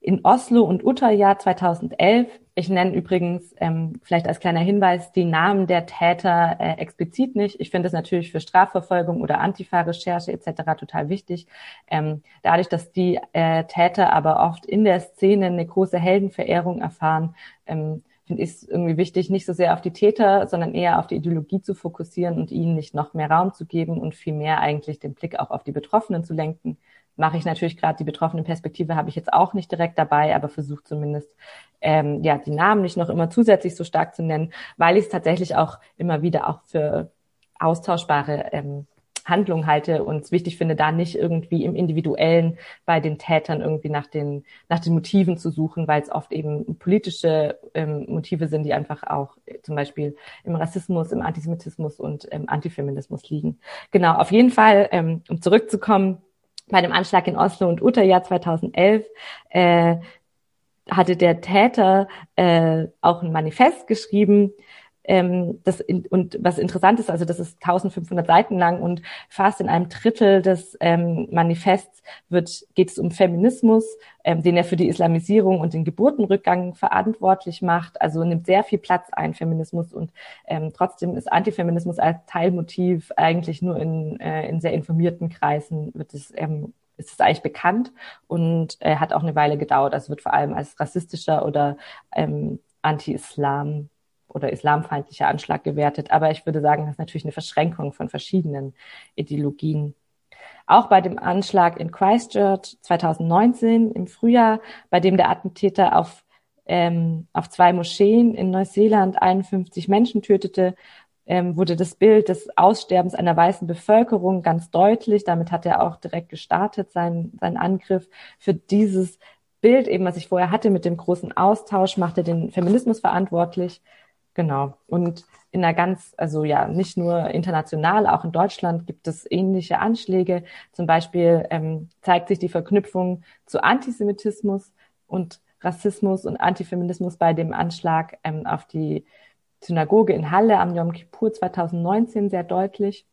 in Oslo und Utøya 2011. Ich nenne übrigens ähm, vielleicht als kleiner Hinweis die Namen der Täter äh, explizit nicht. Ich finde es natürlich für Strafverfolgung oder Antifa-Recherche etc. total wichtig. Ähm, dadurch, dass die äh, Täter aber oft in der Szene eine große Heldenverehrung erfahren, ähm, finde ich es irgendwie wichtig, nicht so sehr auf die Täter, sondern eher auf die Ideologie zu fokussieren und ihnen nicht noch mehr Raum zu geben und vielmehr eigentlich den Blick auch auf die Betroffenen zu lenken. Mache ich natürlich gerade die betroffene Perspektive, habe ich jetzt auch nicht direkt dabei, aber versuche zumindest, ähm, ja, die Namen nicht noch immer zusätzlich so stark zu nennen, weil ich es tatsächlich auch immer wieder auch für austauschbare ähm, Handlung halte und es wichtig finde, da nicht irgendwie im Individuellen bei den Tätern irgendwie nach den, nach den Motiven zu suchen, weil es oft eben politische ähm, Motive sind, die einfach auch äh, zum Beispiel im Rassismus, im Antisemitismus und ähm, Antifeminismus liegen. Genau, auf jeden Fall, ähm, um zurückzukommen, bei dem Anschlag in Oslo und Utøya 2011 äh, hatte der Täter äh, auch ein Manifest geschrieben, ähm, das in, und was interessant ist, also das ist 1500 Seiten lang und fast in einem Drittel des ähm, Manifests wird, geht es um Feminismus, ähm, den er für die Islamisierung und den Geburtenrückgang verantwortlich macht. Also nimmt sehr viel Platz ein, Feminismus. Und ähm, trotzdem ist Antifeminismus als Teilmotiv eigentlich nur in, äh, in sehr informierten Kreisen wird es ähm, ist es eigentlich bekannt und äh, hat auch eine Weile gedauert. Also wird vor allem als rassistischer oder ähm, Anti-Islam oder islamfeindlicher Anschlag gewertet. Aber ich würde sagen, das ist natürlich eine Verschränkung von verschiedenen Ideologien. Auch bei dem Anschlag in Christchurch 2019 im Frühjahr, bei dem der Attentäter auf, ähm, auf zwei Moscheen in Neuseeland 51 Menschen tötete, ähm, wurde das Bild des Aussterbens einer weißen Bevölkerung ganz deutlich. Damit hat er auch direkt gestartet, seinen, seinen Angriff. Für dieses Bild, eben was ich vorher hatte mit dem großen Austausch, machte den Feminismus verantwortlich. Genau. Und in einer ganz, also ja, nicht nur international, auch in Deutschland gibt es ähnliche Anschläge. Zum Beispiel ähm, zeigt sich die Verknüpfung zu Antisemitismus und Rassismus und Antifeminismus bei dem Anschlag ähm, auf die Synagoge in Halle am Yom Kippur 2019 sehr deutlich.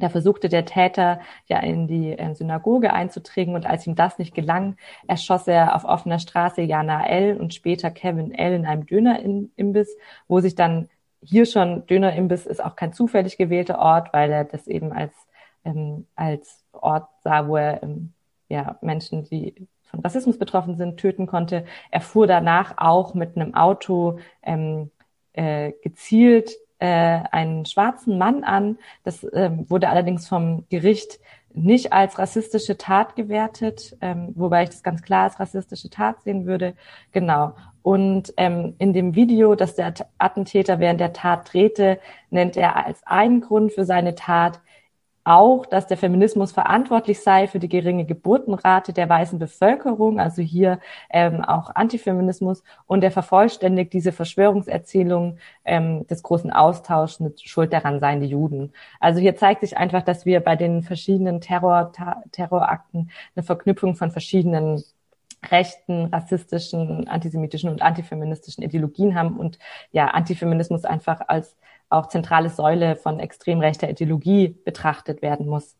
Da versuchte der Täter ja in die äh, Synagoge einzudringen und als ihm das nicht gelang, erschoss er auf offener Straße Jana L. und später Kevin L. in einem Dönerimbiss, wo sich dann hier schon Dönerimbiss ist auch kein zufällig gewählter Ort, weil er das eben als ähm, als Ort sah, wo er ähm, ja Menschen, die von Rassismus betroffen sind, töten konnte. Er fuhr danach auch mit einem Auto ähm, äh, gezielt äh, einen schwarzen Mann an. Das ähm, wurde allerdings vom Gericht nicht als rassistische Tat gewertet, ähm, wobei ich das ganz klar als rassistische Tat sehen würde. Genau. Und ähm, in dem Video, das der Attentäter während der Tat drehte, nennt er als einen Grund für seine Tat auch, dass der Feminismus verantwortlich sei für die geringe Geburtenrate der weißen Bevölkerung, also hier ähm, auch Antifeminismus, und er vervollständigt diese Verschwörungserzählung ähm, des großen Austauschs mit Schuld daran seien die Juden. Also hier zeigt sich einfach, dass wir bei den verschiedenen Terror, Terrorakten eine Verknüpfung von verschiedenen rechten, rassistischen, antisemitischen und antifeministischen Ideologien haben und ja, Antifeminismus einfach als auch zentrale Säule von extrem rechter Ideologie betrachtet werden muss.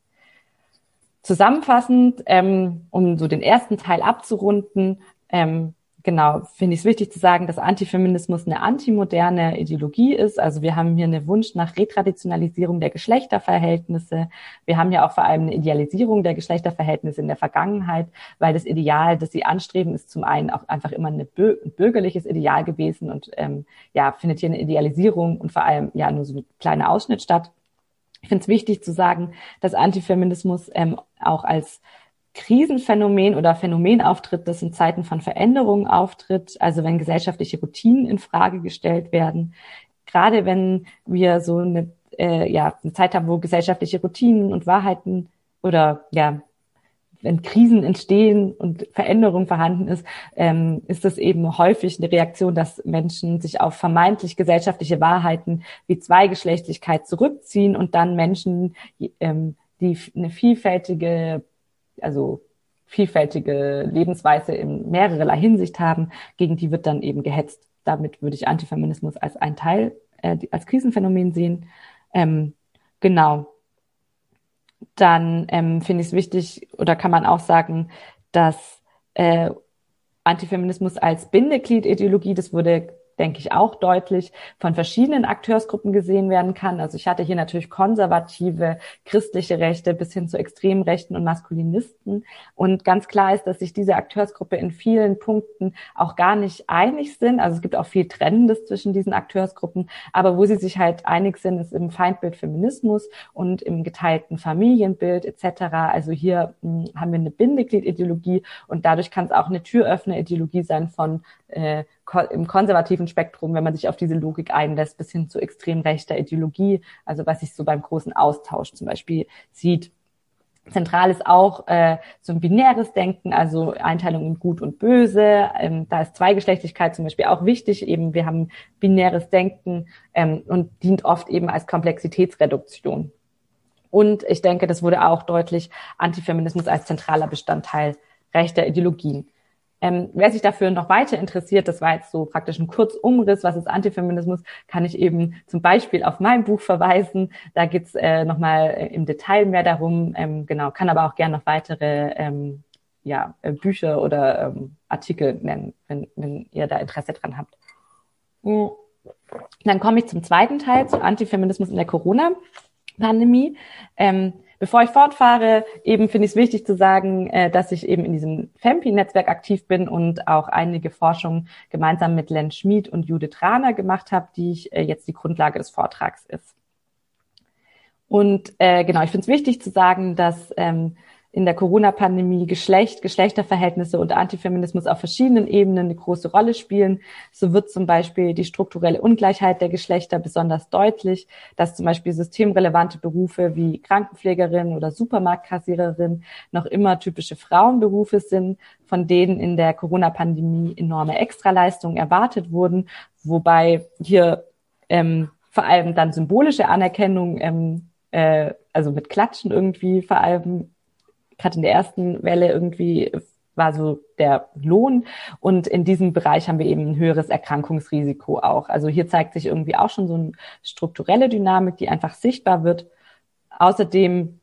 Zusammenfassend, ähm, um so den ersten Teil abzurunden, ähm, genau, finde ich es wichtig zu sagen, dass Antifeminismus eine antimoderne Ideologie ist. Also wir haben hier einen Wunsch nach Retraditionalisierung der Geschlechterverhältnisse. Wir haben ja auch vor allem eine Idealisierung der Geschlechterverhältnisse in der Vergangenheit, weil das Ideal, das sie anstreben, ist zum einen auch einfach immer ein bürgerliches Ideal gewesen und ähm, ja, findet hier eine Idealisierung und vor allem ja nur so ein kleiner Ausschnitt statt. Ich finde es wichtig zu sagen, dass Antifeminismus ähm, auch als Krisenphänomen oder Phänomen auftritt, das in Zeiten von Veränderungen auftritt, also wenn gesellschaftliche Routinen in Frage gestellt werden. Gerade wenn wir so eine, äh, ja, eine Zeit haben, wo gesellschaftliche Routinen und Wahrheiten oder ja, wenn Krisen entstehen und Veränderung vorhanden ist, ähm, ist das eben häufig eine Reaktion, dass Menschen sich auf vermeintlich gesellschaftliche Wahrheiten wie Zweigeschlechtlichkeit zurückziehen und dann Menschen, ähm, die eine vielfältige also vielfältige Lebensweise in mehrererlei Hinsicht haben, gegen die wird dann eben gehetzt. Damit würde ich Antifeminismus als ein Teil, äh, als Krisenphänomen sehen. Ähm, genau. Dann ähm, finde ich es wichtig, oder kann man auch sagen, dass äh, Antifeminismus als Bindeglied-Ideologie, das wurde denke ich, auch deutlich von verschiedenen Akteursgruppen gesehen werden kann. Also ich hatte hier natürlich konservative, christliche Rechte bis hin zu Extremrechten und Maskulinisten. Und ganz klar ist, dass sich diese Akteursgruppe in vielen Punkten auch gar nicht einig sind. Also es gibt auch viel Trennendes zwischen diesen Akteursgruppen. Aber wo sie sich halt einig sind, ist im Feindbild Feminismus und im geteilten Familienbild etc. Also hier mh, hm, haben wir eine Bindegliedideologie und dadurch kann es auch eine Türöffnerideologie sein von äh, im konservativen Spektrum, wenn man sich auf diese Logik einlässt, bis hin zu extrem rechter Ideologie, also was sich so beim großen Austausch zum Beispiel sieht. Zentral ist auch äh, so ein binäres Denken, also Einteilung in Gut und Böse. Ähm, da ist Zweigeschlechtlichkeit zum Beispiel auch wichtig. Eben wir haben binäres Denken ähm, und dient oft eben als Komplexitätsreduktion. Und ich denke, das wurde auch deutlich Antifeminismus als zentraler Bestandteil rechter Ideologien. Ähm, wer sich dafür noch weiter interessiert, das war jetzt so praktisch ein Kurzumriss, was ist Antifeminismus, kann ich eben zum Beispiel auf mein Buch verweisen. Da geht's äh, nochmal im Detail mehr darum. Ähm, genau, kann aber auch gerne noch weitere ähm, ja, äh, Bücher oder ähm, Artikel nennen, wenn, wenn ihr da Interesse dran habt. Mhm. Dann komme ich zum zweiten Teil, zu Antifeminismus in der Corona-Pandemie. Ähm, Bevor ich fortfahre, eben finde ich es wichtig zu sagen, äh, dass ich eben in diesem FEMPI-Netzwerk aktiv bin und auch einige Forschungen gemeinsam mit Len Schmid und Judith Rahner gemacht habe, die ich, äh, jetzt die Grundlage des Vortrags ist. Und äh, genau, ich finde es wichtig zu sagen, dass ähm, in der Corona-Pandemie Geschlecht, Geschlechterverhältnisse und Antifeminismus auf verschiedenen Ebenen eine große Rolle spielen. So wird zum Beispiel die strukturelle Ungleichheit der Geschlechter besonders deutlich, dass zum Beispiel systemrelevante Berufe wie Krankenpflegerin oder Supermarktkassiererin noch immer typische Frauenberufe sind, von denen in der Corona-Pandemie enorme Extraleistungen erwartet wurden, wobei hier ähm, vor allem dann symbolische Anerkennung ähm, äh, also mit Klatschen irgendwie vor allem gerade in der ersten Welle irgendwie war so der Lohn. Und in diesem Bereich haben wir eben ein höheres Erkrankungsrisiko auch. Also hier zeigt sich irgendwie auch schon so eine strukturelle Dynamik, die einfach sichtbar wird. Außerdem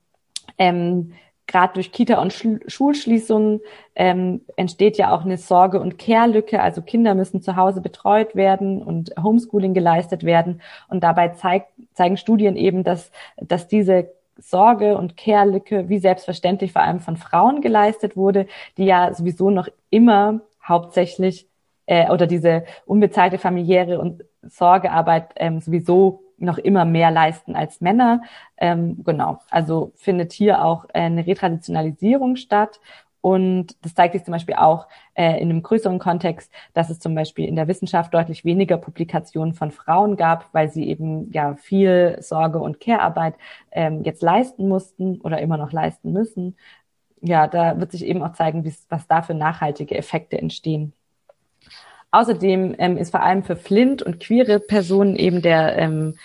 ähm, gerade durch Kita- und Schulschließungen ähm, entsteht ja auch eine Sorge- und Care-Lücke. Also Kinder müssen zu Hause betreut werden und Homeschooling geleistet werden. Und dabei zeigt, zeigen Studien eben, dass, dass diese Sorge und Care-Lücke wie selbstverständlich vor allem von Frauen geleistet wurde, die ja sowieso noch immer hauptsächlich äh, oder diese unbezahlte familiäre und Sorgearbeit ähm, sowieso noch immer mehr leisten als Männer. Ähm, genau, also findet hier auch eine Retraditionalisierung statt und das zeigt sich zum Beispiel auch äh, in einem größeren Kontext, dass es zum Beispiel in der Wissenschaft deutlich weniger Publikationen von Frauen gab, weil sie eben ja viel Sorge- und Care-Arbeit ähm, jetzt leisten mussten oder immer noch leisten müssen. Ja, da wird sich eben auch zeigen, was da für nachhaltige Effekte entstehen. Außerdem ähm, ist vor allem für Flint und queere Personen eben der ähm,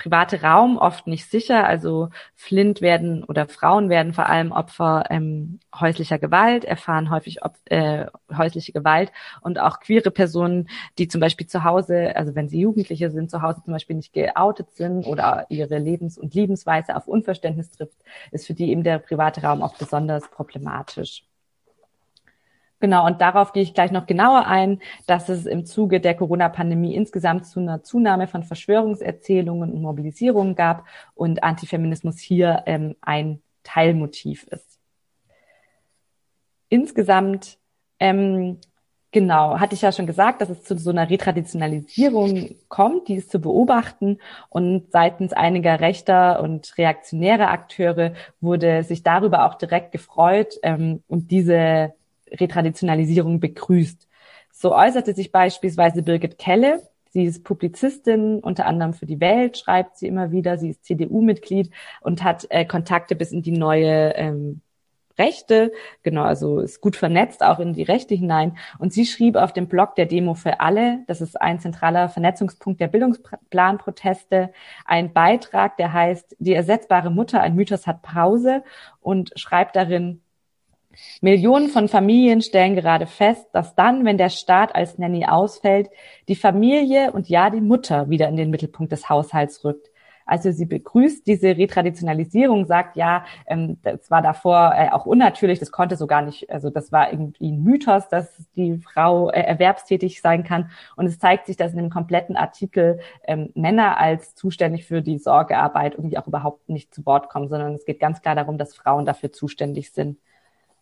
private Raum oft nicht sicher. Also Flint werden oder Frauen werden vor allem Opfer ähm, häuslicher Gewalt, erfahren häufig ob, äh, häusliche Gewalt und auch queere Personen, die zum Beispiel zu Hause, also wenn sie Jugendliche sind, zu Hause zum Beispiel nicht geoutet sind oder ihre Lebens- und Liebensweise auf Unverständnis trifft, ist für die eben der private Raum auch besonders problematisch. Genau, und darauf gehe ich gleich noch genauer ein, dass es im Zuge der Corona-Pandemie insgesamt zu einer Zunahme von Verschwörungserzählungen und Mobilisierungen gab und Antifeminismus hier ähm, ein Teilmotiv ist. Insgesamt, ähm, genau, hatte ich ja schon gesagt, dass es zu so einer Retraditionalisierung kommt, die ist zu beobachten. Und seitens einiger rechter und reaktionärer Akteure wurde sich darüber auch direkt gefreut ähm, und diese Retraditionalisierung begrüßt. So äußerte sich beispielsweise Birgit Kelle. Sie ist Publizistin, unter anderem für die Welt, schreibt sie immer wieder. Sie ist CDU-Mitglied und hat äh, Kontakte bis in die neue ähm, Rechte, genau, also ist gut vernetzt auch in die Rechte hinein. Und sie schrieb auf dem Blog der Demo für alle, das ist ein zentraler Vernetzungspunkt der Bildungsplanproteste, ein Beitrag, der heißt Die ersetzbare Mutter, ein Mythos hat Pause und schreibt darin, Millionen von Familien stellen gerade fest, dass dann, wenn der Staat als Nanny ausfällt, die Familie und ja die Mutter wieder in den Mittelpunkt des Haushalts rückt. Also sie begrüßt diese Retraditionalisierung, sagt ja, ähm, das war davor äh, auch unnatürlich, das konnte so gar nicht, also das war irgendwie ein Mythos, dass die Frau äh, erwerbstätig sein kann. Und es zeigt sich, dass in dem kompletten Artikel ähm, Männer als zuständig für die Sorgearbeit irgendwie auch überhaupt nicht zu Wort kommen, sondern es geht ganz klar darum, dass Frauen dafür zuständig sind.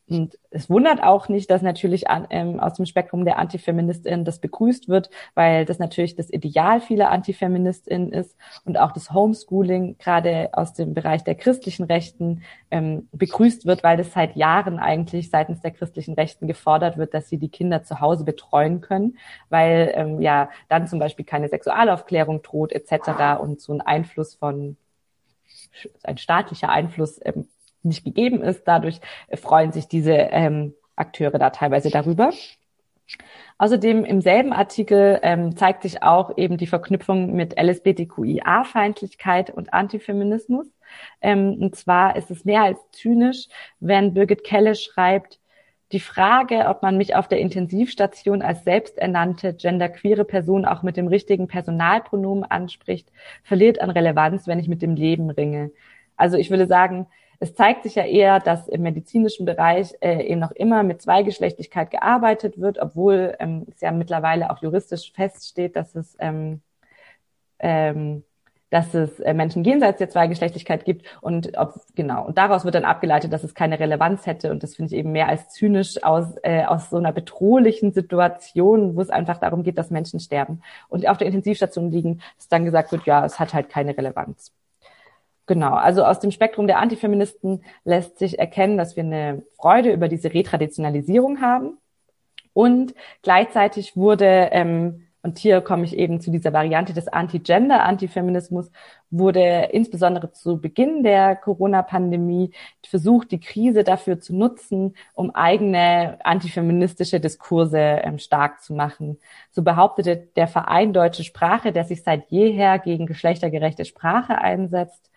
Und es wundert auch nicht, dass natürlich an, ähm, aus dem Spektrum der Antifeministinnen das begrüßt wird, weil das natürlich das Ideal vieler Antifeministinnen ist und auch das Homeschooling gerade aus dem Bereich der christlichen Rechten ähm, begrüßt wird, weil das seit Jahren eigentlich seitens der christlichen Rechten gefordert wird, dass sie die Kinder zu Hause betreuen können, weil ähm, ja dann zum Beispiel keine Sexualaufklärung droht etc. und so ein Einfluss von ein staatlicher Einfluss ähm, nicht gegeben ist. Dadurch freuen sich diese ähm, Akteure da teilweise darüber. Außerdem im selben Artikel ähm, zeigt sich auch eben die Verknüpfung mit LSBTQIA-Feindlichkeit und Antifeminismus. Ähm, und zwar ist es mehr als zynisch, wenn Birgit Kelle schreibt, die Frage, ob man mich auf der Intensivstation als selbsternannte genderqueere Person auch mit dem richtigen Personalpronomen anspricht, verliert an Relevanz, wenn ich mit dem Leben ringe. Also ich würde sagen, es zeigt sich ja eher, dass im medizinischen Bereich äh, eben noch immer mit Zweigeschlechtlichkeit gearbeitet wird, obwohl ähm, es ja mittlerweile auch juristisch feststeht, dass es ähm, ähm, dass es äh, Menschen jenseits der Zweigeschlechtlichkeit gibt und ob, genau und daraus wird dann abgeleitet, dass es keine Relevanz hätte und das finde ich eben mehr als zynisch aus äh, aus so einer bedrohlichen Situation, wo es einfach darum geht, dass Menschen sterben und auf der Intensivstation liegen, dass dann gesagt wird, ja, es hat halt keine Relevanz. Genau, also aus dem Spektrum der Antifeministen lässt sich erkennen, dass wir eine Freude über diese Retraditionalisierung haben. Und gleichzeitig wurde, ähm, und hier komme ich eben zu dieser Variante des Anti-Gender-Antifeminismus, wurde insbesondere zu Beginn der Corona-Pandemie versucht, die Krise dafür zu nutzen, um eigene antifeministische Diskurse ähm, stark zu machen. So behauptete der Verein Deutsche Sprache, der sich seit jeher gegen geschlechtergerechte Sprache einsetzt,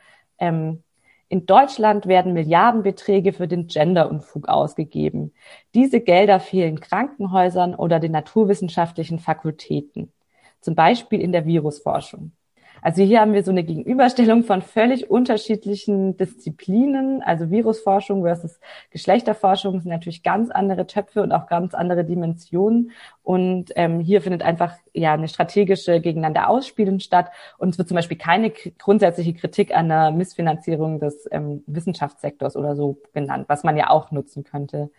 ähm, in Deutschland werden Milliardenbeträge für den Genderunfug ausgegeben. Diese Gelder fehlen Krankenhäusern oder den naturwissenschaftlichen Fakultäten, zum Beispiel in der Virusforschung. Also hier haben wir so eine Gegenüberstellung von völlig unterschiedlichen Disziplinen. Also Virusforschung versus Geschlechterforschung sind natürlich ganz andere Töpfe und auch ganz andere Dimensionen. Und ähm, hier findet einfach ja eine strategische gegeneinander Ausspielen statt. Und es wird zum Beispiel keine grundsätzliche Kritik an der Missfinanzierung des ähm, Wissenschaftssektors oder so genannt, was man ja auch nutzen könnte.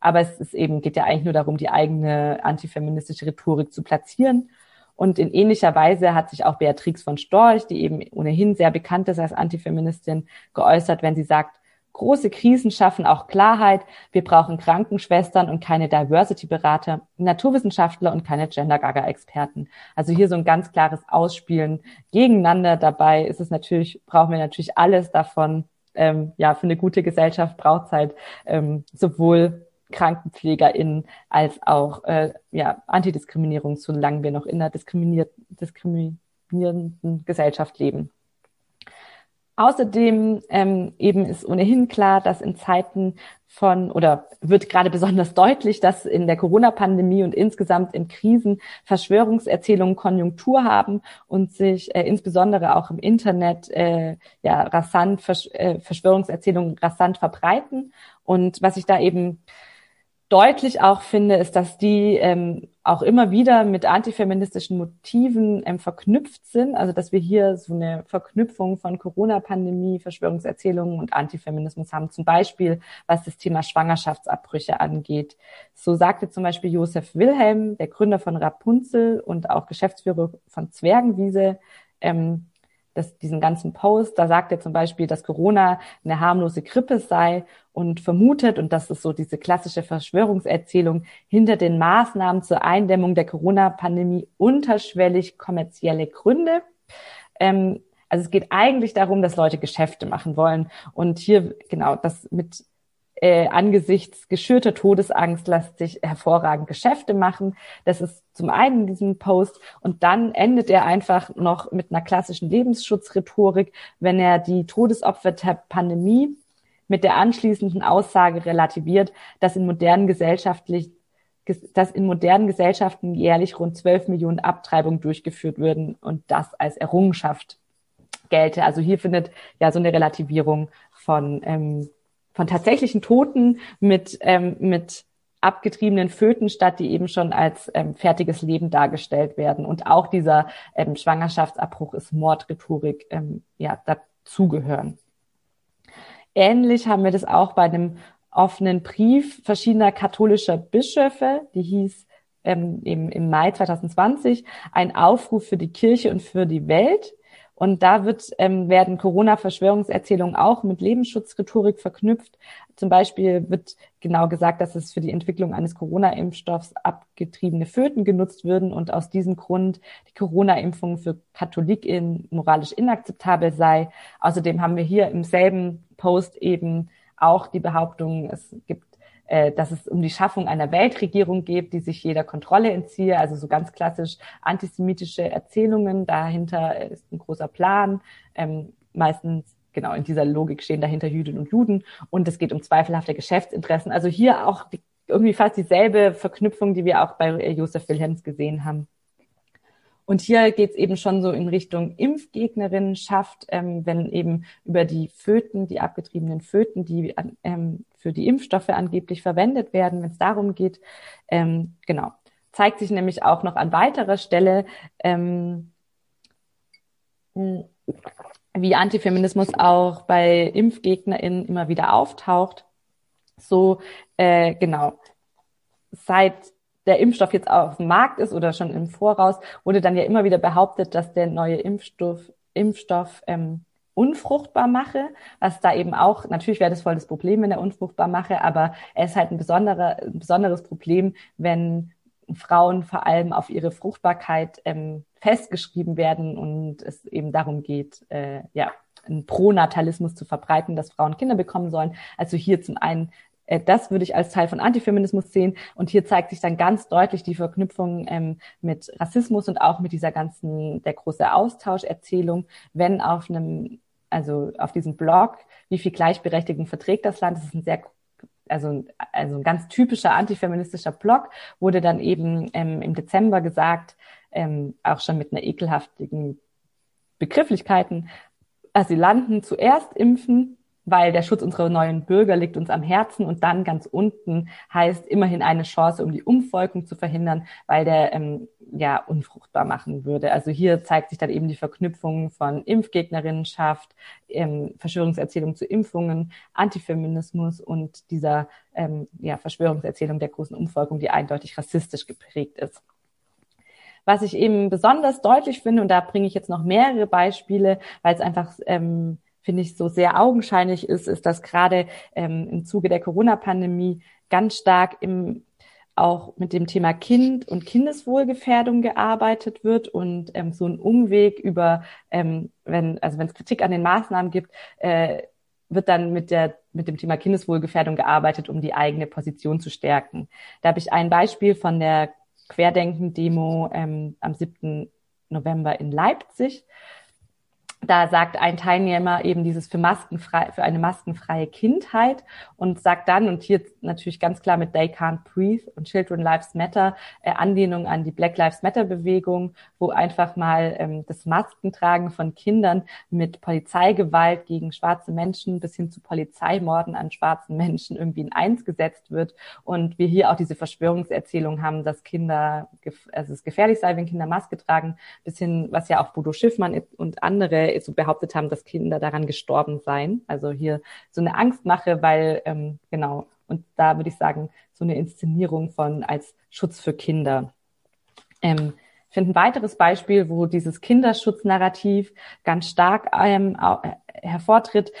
Aber es ist eben, geht ja eigentlich nur darum, die eigene antifeministische Rhetorik zu platzieren und in ähnlicher Weise hat sich auch Beatrix von Storch, die eben ohnehin sehr bekannt ist als Antifeministin, geäußert, wenn sie sagt, große Krisen schaffen auch Klarheit. Wir brauchen Krankenschwestern und keine Diversity-Berater, Naturwissenschaftler und keine Gender-Gaga-Experten. Also hier so ein ganz klares Ausspielen gegeneinander. Dabei ist es natürlich, brauchen wir natürlich alles davon. Ähm, ja, für eine gute Gesellschaft braucht es halt ähm, sowohl KrankenpflegerInnen als auch äh, ja, Antidiskriminierung, solange wir noch in einer diskriminierenden Gesellschaft leben. Außerdem ähm, eben ist ohnehin klar, dass in Zeiten von oder wird gerade besonders deutlich, dass in der Corona-Pandemie und insgesamt in Krisen Verschwörungserzählungen Konjunktur haben und sich äh, insbesondere auch im Internet äh, ja rasant Versch äh, Verschwörungserzählungen rasant verbreiten. Und was ich da eben deutlich auch finde, ist, dass die ähm, auch immer wieder mit antifeministischen Motiven ähm, verknüpft sind. Also dass wir hier so eine Verknüpfung von Corona-Pandemie, Verschwörungserzählungen und Antifeminismus haben. Zum Beispiel, was das Thema Schwangerschaftsabbrüche angeht. So sagte zum Beispiel Josef Wilhelm, der Gründer von Rapunzel und auch Geschäftsführer von Zwergenwiese, ähm, das, diesen ganzen Post, da sagt er zum Beispiel, dass Corona eine harmlose Grippe sei und vermutet, und das ist so diese klassische Verschwörungserzählung, hinter den Maßnahmen zur Eindämmung der Corona-Pandemie unterschwellig kommerzielle Gründe. Ähm, also es geht eigentlich darum, dass Leute Geschäfte machen wollen. Und hier, genau, das mit äh, angesichts geschürter Todesangst lässt sich hervorragend Geschäfte machen. Das ist zum einen in diesem Post und dann endet er einfach noch mit einer klassischen Lebensschutzrhetorik, wenn er die Todesopfer der Pandemie mit der anschließenden Aussage relativiert, dass in modernen gesellschaftlich dass in modernen Gesellschaften jährlich rund 12 Millionen Abtreibungen durchgeführt würden und das als Errungenschaft gelte. Also hier findet ja so eine Relativierung von, ähm, von tatsächlichen Toten mit, ähm, mit abgetriebenen Föten statt, die eben schon als ähm, fertiges Leben dargestellt werden. Und auch dieser ähm, Schwangerschaftsabbruch ist Mordrhetorik ähm, ja, dazugehören. Ähnlich haben wir das auch bei dem offenen Brief verschiedener katholischer Bischöfe, die hieß ähm, im Mai 2020, ein Aufruf für die Kirche und für die Welt. Und da wird, ähm, werden Corona-Verschwörungserzählungen auch mit Lebensschutzrhetorik verknüpft. Zum Beispiel wird genau gesagt, dass es für die Entwicklung eines Corona-Impfstoffs abgetriebene Föten genutzt würden und aus diesem Grund die Corona-Impfung für KatholikInnen moralisch inakzeptabel sei. Außerdem haben wir hier im selben Post eben auch die Behauptung, es gibt äh, dass es um die Schaffung einer Weltregierung geht, die sich jeder Kontrolle entziehe, also so ganz klassisch antisemitische Erzählungen. Dahinter ist ein großer Plan. Ähm, meistens genau in dieser Logik stehen dahinter Jüdinnen und Juden und es geht um zweifelhafte Geschäftsinteressen. Also hier auch die, irgendwie fast dieselbe Verknüpfung, die wir auch bei Josef Wilhelms gesehen haben. Und hier geht es eben schon so in Richtung Impfgegnerinnenschaft, ähm, wenn eben über die Föten, die abgetriebenen Föten, die ähm, für die Impfstoffe angeblich verwendet werden, wenn es darum geht, ähm, genau, zeigt sich nämlich auch noch an weiterer Stelle, ähm, wie Antifeminismus auch bei ImpfgegnerInnen immer wieder auftaucht. So, äh, genau, seit der Impfstoff jetzt auf dem Markt ist oder schon im Voraus, wurde dann ja immer wieder behauptet, dass der neue Impfstoff, Impfstoff ähm, unfruchtbar mache, was da eben auch, natürlich wäre das voll das Problem, wenn er unfruchtbar mache, aber er ist halt ein, besonderer, ein besonderes Problem, wenn Frauen vor allem auf ihre Fruchtbarkeit ähm, festgeschrieben werden und es eben darum geht, äh, ja, einen Pronatalismus zu verbreiten, dass Frauen Kinder bekommen sollen. Also hier zum einen das würde ich als Teil von Antifeminismus sehen. Und hier zeigt sich dann ganz deutlich die Verknüpfung ähm, mit Rassismus und auch mit dieser ganzen, der große Austauscherzielung, wenn auf einem, also auf diesem Blog, wie viel Gleichberechtigung verträgt das Land, das ist ein sehr also, also ein ganz typischer antifeministischer Blog, wurde dann eben ähm, im Dezember gesagt, ähm, auch schon mit einer ekelhaftigen Begrifflichkeiten, Asylanten zuerst impfen, weil der Schutz unserer neuen Bürger liegt uns am Herzen und dann ganz unten heißt immerhin eine Chance, um die Umvolkung zu verhindern, weil der ähm, ja unfruchtbar machen würde. Also hier zeigt sich dann eben die Verknüpfung von Impfgegnerinnenschaft, ähm, Verschwörungserzählung zu Impfungen, Antifeminismus und dieser ähm, ja, Verschwörungserzählung der großen Umvolkung, die eindeutig rassistisch geprägt ist. Was ich eben besonders deutlich finde, und da bringe ich jetzt noch mehrere Beispiele, weil es einfach ähm, finde ich, so sehr augenscheinlich ist, ist, dass gerade ähm, im Zuge der Corona-Pandemie ganz stark im auch mit dem Thema Kind und Kindeswohlgefährdung gearbeitet wird und ähm, so ein Umweg über, ähm, wenn also wenn es Kritik an den Maßnahmen gibt, äh, wird dann mit der mit dem Thema Kindeswohlgefährdung gearbeitet, um die eigene Position zu stärken. Da habe ich ein Beispiel von der Querdenken-Demo ähm, am 7. November in Leipzig da sagt ein Teilnehmer eben dieses für maskenfrei, für eine maskenfreie Kindheit und sagt dann, und hier natürlich ganz klar mit They Can't Breathe und Children Lives Matter, äh, Anlehnung an die Black Lives Matter Bewegung, wo einfach mal ähm, das Maskentragen von Kindern mit Polizeigewalt gegen schwarze Menschen bis hin zu Polizeimorden an schwarzen Menschen irgendwie in eins gesetzt wird und wir hier auch diese Verschwörungserzählung haben, dass Kinder, also es gefährlich sei, wenn Kinder Maske tragen, bis hin, was ja auch Bodo Schiffmann und andere so behauptet haben, dass Kinder daran gestorben seien. Also hier so eine Angstmache, weil ähm, genau, und da würde ich sagen, so eine Inszenierung von als Schutz für Kinder. Ähm, ich finde ein weiteres Beispiel, wo dieses Kinderschutznarrativ ganz stark ähm, hervortritt,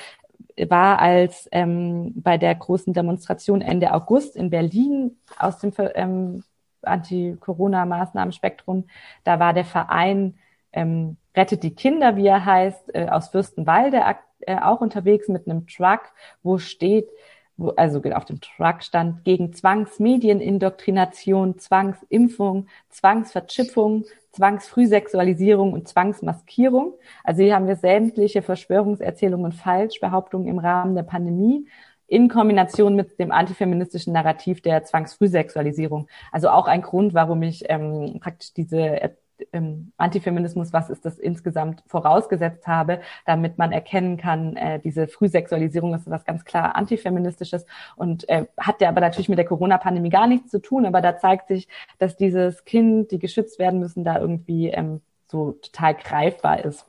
war als ähm, bei der großen Demonstration Ende August in Berlin aus dem ähm, Anti-Corona-Maßnahmen-Spektrum. Da war der Verein ähm, Rettet die Kinder, wie er heißt, äh, aus Fürstenwalde äh, auch unterwegs mit einem Truck, wo steht, wo, also auf dem Truck stand gegen Zwangsmedienindoktrination, Zwangsimpfung, Zwangsverchippung, Zwangsfrühsexualisierung und Zwangsmaskierung. Also hier haben wir sämtliche Verschwörungserzählungen und Falschbehauptungen im Rahmen der Pandemie in Kombination mit dem antifeministischen Narrativ der Zwangsfrühsexualisierung. Also auch ein Grund, warum ich ähm, praktisch diese ähm, Antifeminismus, was ist das insgesamt vorausgesetzt habe, damit man erkennen kann, äh, diese Frühsexualisierung ist was ganz klar antifeministisches und äh, hat ja aber natürlich mit der Corona-Pandemie gar nichts zu tun, aber da zeigt sich, dass dieses Kind, die geschützt werden müssen, da irgendwie ähm, so total greifbar ist,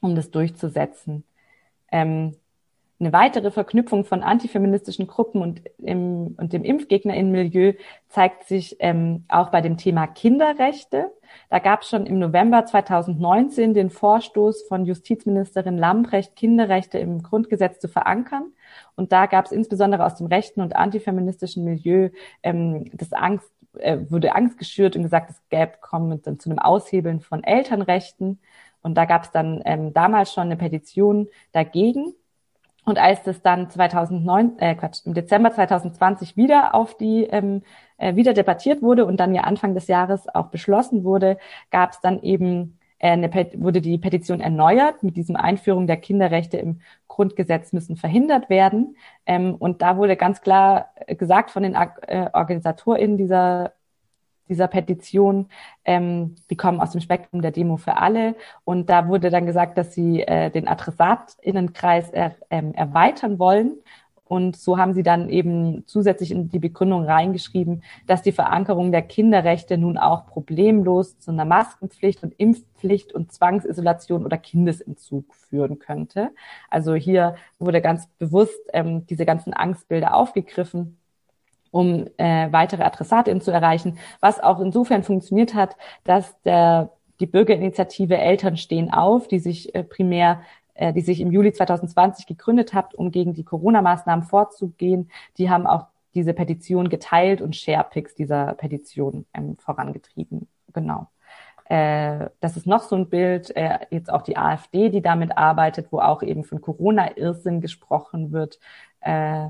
um das durchzusetzen. Ähm, eine weitere Verknüpfung von antifeministischen Gruppen und, im, und dem Impfgegnerinnenmilieu zeigt sich ähm, auch bei dem Thema Kinderrechte. Da gab es schon im November 2019 den Vorstoß von Justizministerin Lambrecht, Kinderrechte im Grundgesetz zu verankern. Und da gab es insbesondere aus dem rechten und antifeministischen Milieu ähm, das Angst, äh, wurde Angst geschürt und gesagt, es gäbe kommen zu einem Aushebeln von Elternrechten. Und da gab es dann ähm, damals schon eine Petition dagegen. Und als das dann 2009, äh, Quatsch, im Dezember 2020 wieder auf die ähm, äh, wieder debattiert wurde und dann ja Anfang des Jahres auch beschlossen wurde, gab es dann eben äh, eine, wurde die Petition erneuert mit diesem Einführung der Kinderrechte im Grundgesetz müssen verhindert werden. Ähm, und da wurde ganz klar gesagt von den äh, OrganisatorInnen dieser dieser Petition, ähm, die kommen aus dem Spektrum der Demo für alle. Und da wurde dann gesagt, dass sie äh, den Adressatinnenkreis er, ähm, erweitern wollen. Und so haben sie dann eben zusätzlich in die Begründung reingeschrieben, dass die Verankerung der Kinderrechte nun auch problemlos zu einer Maskenpflicht und Impfpflicht und Zwangsisolation oder Kindesentzug führen könnte. Also hier wurde ganz bewusst ähm, diese ganzen Angstbilder aufgegriffen um äh, weitere Adressatinnen zu erreichen, was auch insofern funktioniert hat, dass der, die Bürgerinitiative Eltern stehen auf, die sich äh, primär äh, die sich im Juli 2020 gegründet hat, um gegen die Corona-Maßnahmen vorzugehen, die haben auch diese Petition geteilt und Sharepics dieser Petition ähm, vorangetrieben. Genau. Äh, das ist noch so ein Bild, äh, jetzt auch die AfD, die damit arbeitet, wo auch eben von Corona-Irrsinn gesprochen wird. Äh,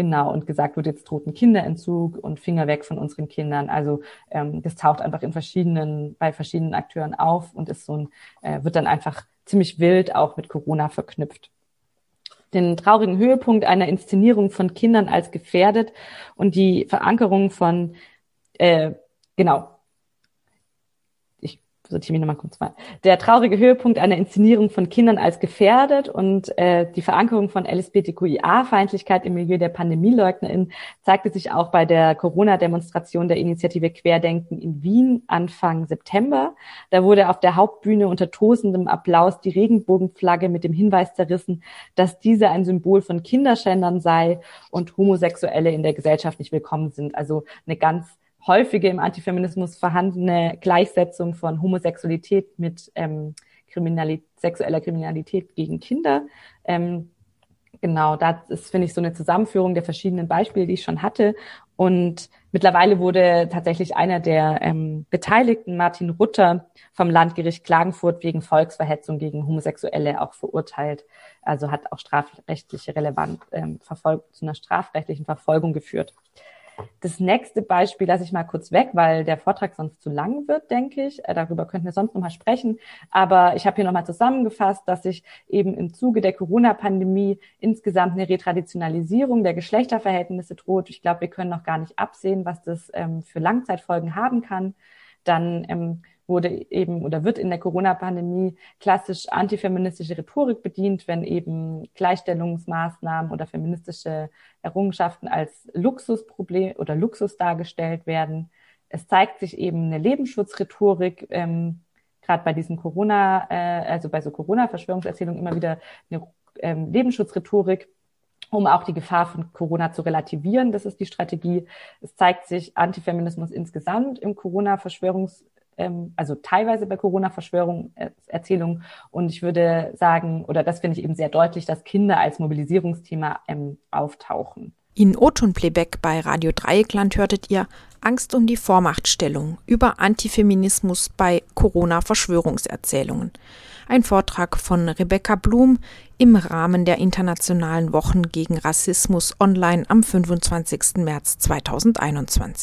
Genau, und gesagt wird, jetzt droht ein Kinderentzug und Finger weg von unseren Kindern. Also ähm, das taucht einfach in verschiedenen, bei verschiedenen Akteuren auf und ist so ein, äh, wird dann einfach ziemlich wild auch mit Corona verknüpft. Den traurigen Höhepunkt einer Inszenierung von Kindern als gefährdet und die Verankerung von äh, genau sortiere mich nochmal kurz mal. Der traurige Höhepunkt einer Inszenierung von Kindern als gefährdet und äh, die Verankerung von LSBTQIA-Feindlichkeit im Milieu der PandemieleugnerInnen zeigte sich auch bei der Corona-Demonstration der Initiative Querdenken in Wien Anfang September. Da wurde auf der Hauptbühne unter tosendem Applaus die Regenbogenflagge mit dem Hinweis zerrissen, dass diese ein Symbol von Kinderschändern sei und Homosexuelle in der Gesellschaft nicht willkommen sind. Also eine ganz häufige im Antifeminismus vorhandene Gleichsetzung von Homosexualität mit ähm, Kriminalität, sexueller Kriminalität gegen Kinder. Ähm, genau, das ist, finde ich, so eine Zusammenführung der verschiedenen Beispiele, die ich schon hatte. Und mittlerweile wurde tatsächlich einer der ähm, Beteiligten, Martin Rutter, vom Landgericht Klagenfurt wegen Volksverhetzung gegen Homosexuelle auch verurteilt. Also hat auch strafrechtliche Relevanz ähm, verfolgt, zu einer strafrechtlichen Verfolgung geführt. Das nächste Beispiel lasse ich mal kurz weg, weil der Vortrag sonst zu lang wird, denke ich. Äh, darüber könnten wir sonst noch mal sprechen. Aber ich habe hier nochmal zusammengefasst, dass sich eben im Zuge der Corona-Pandemie insgesamt eine Retraditionalisierung der Geschlechterverhältnisse droht. Ich glaube, wir können noch gar nicht absehen, was das ähm, für Langzeitfolgen haben kann. Dann ähm, wurde eben oder wird in der Corona-Pandemie klassisch antifeministische Rhetorik bedient, wenn eben Gleichstellungsmaßnahmen oder feministische Errungenschaften als Luxusproblem oder Luxus dargestellt werden. Es zeigt sich eben eine Lebensschutzrhetorik, ähm, gerade bei diesen Corona, äh, also bei so Corona-Verschwörungserzählungen immer wieder eine ähm, Lebensschutzrhetorik, um auch die Gefahr von Corona zu relativieren. Das ist die Strategie. Es zeigt sich Antifeminismus insgesamt im Corona-Verschwörungs ähm, also teilweise bei Corona-Verschwörung-Erzählungen. Und ich würde sagen, oder das finde ich eben sehr deutlich, dass Kinder als Mobilisierungsthema ähm, auftauchen. In O-Ton-Playback bei Radio Dreieckland hörtet ihr Angst um die Vormachtstellung über Antifeminismus bei Corona-Verschwörungserzählungen. Ein Vortrag von Rebecca Blum im Rahmen der Internationalen Wochen gegen Rassismus online am 25. März 2021.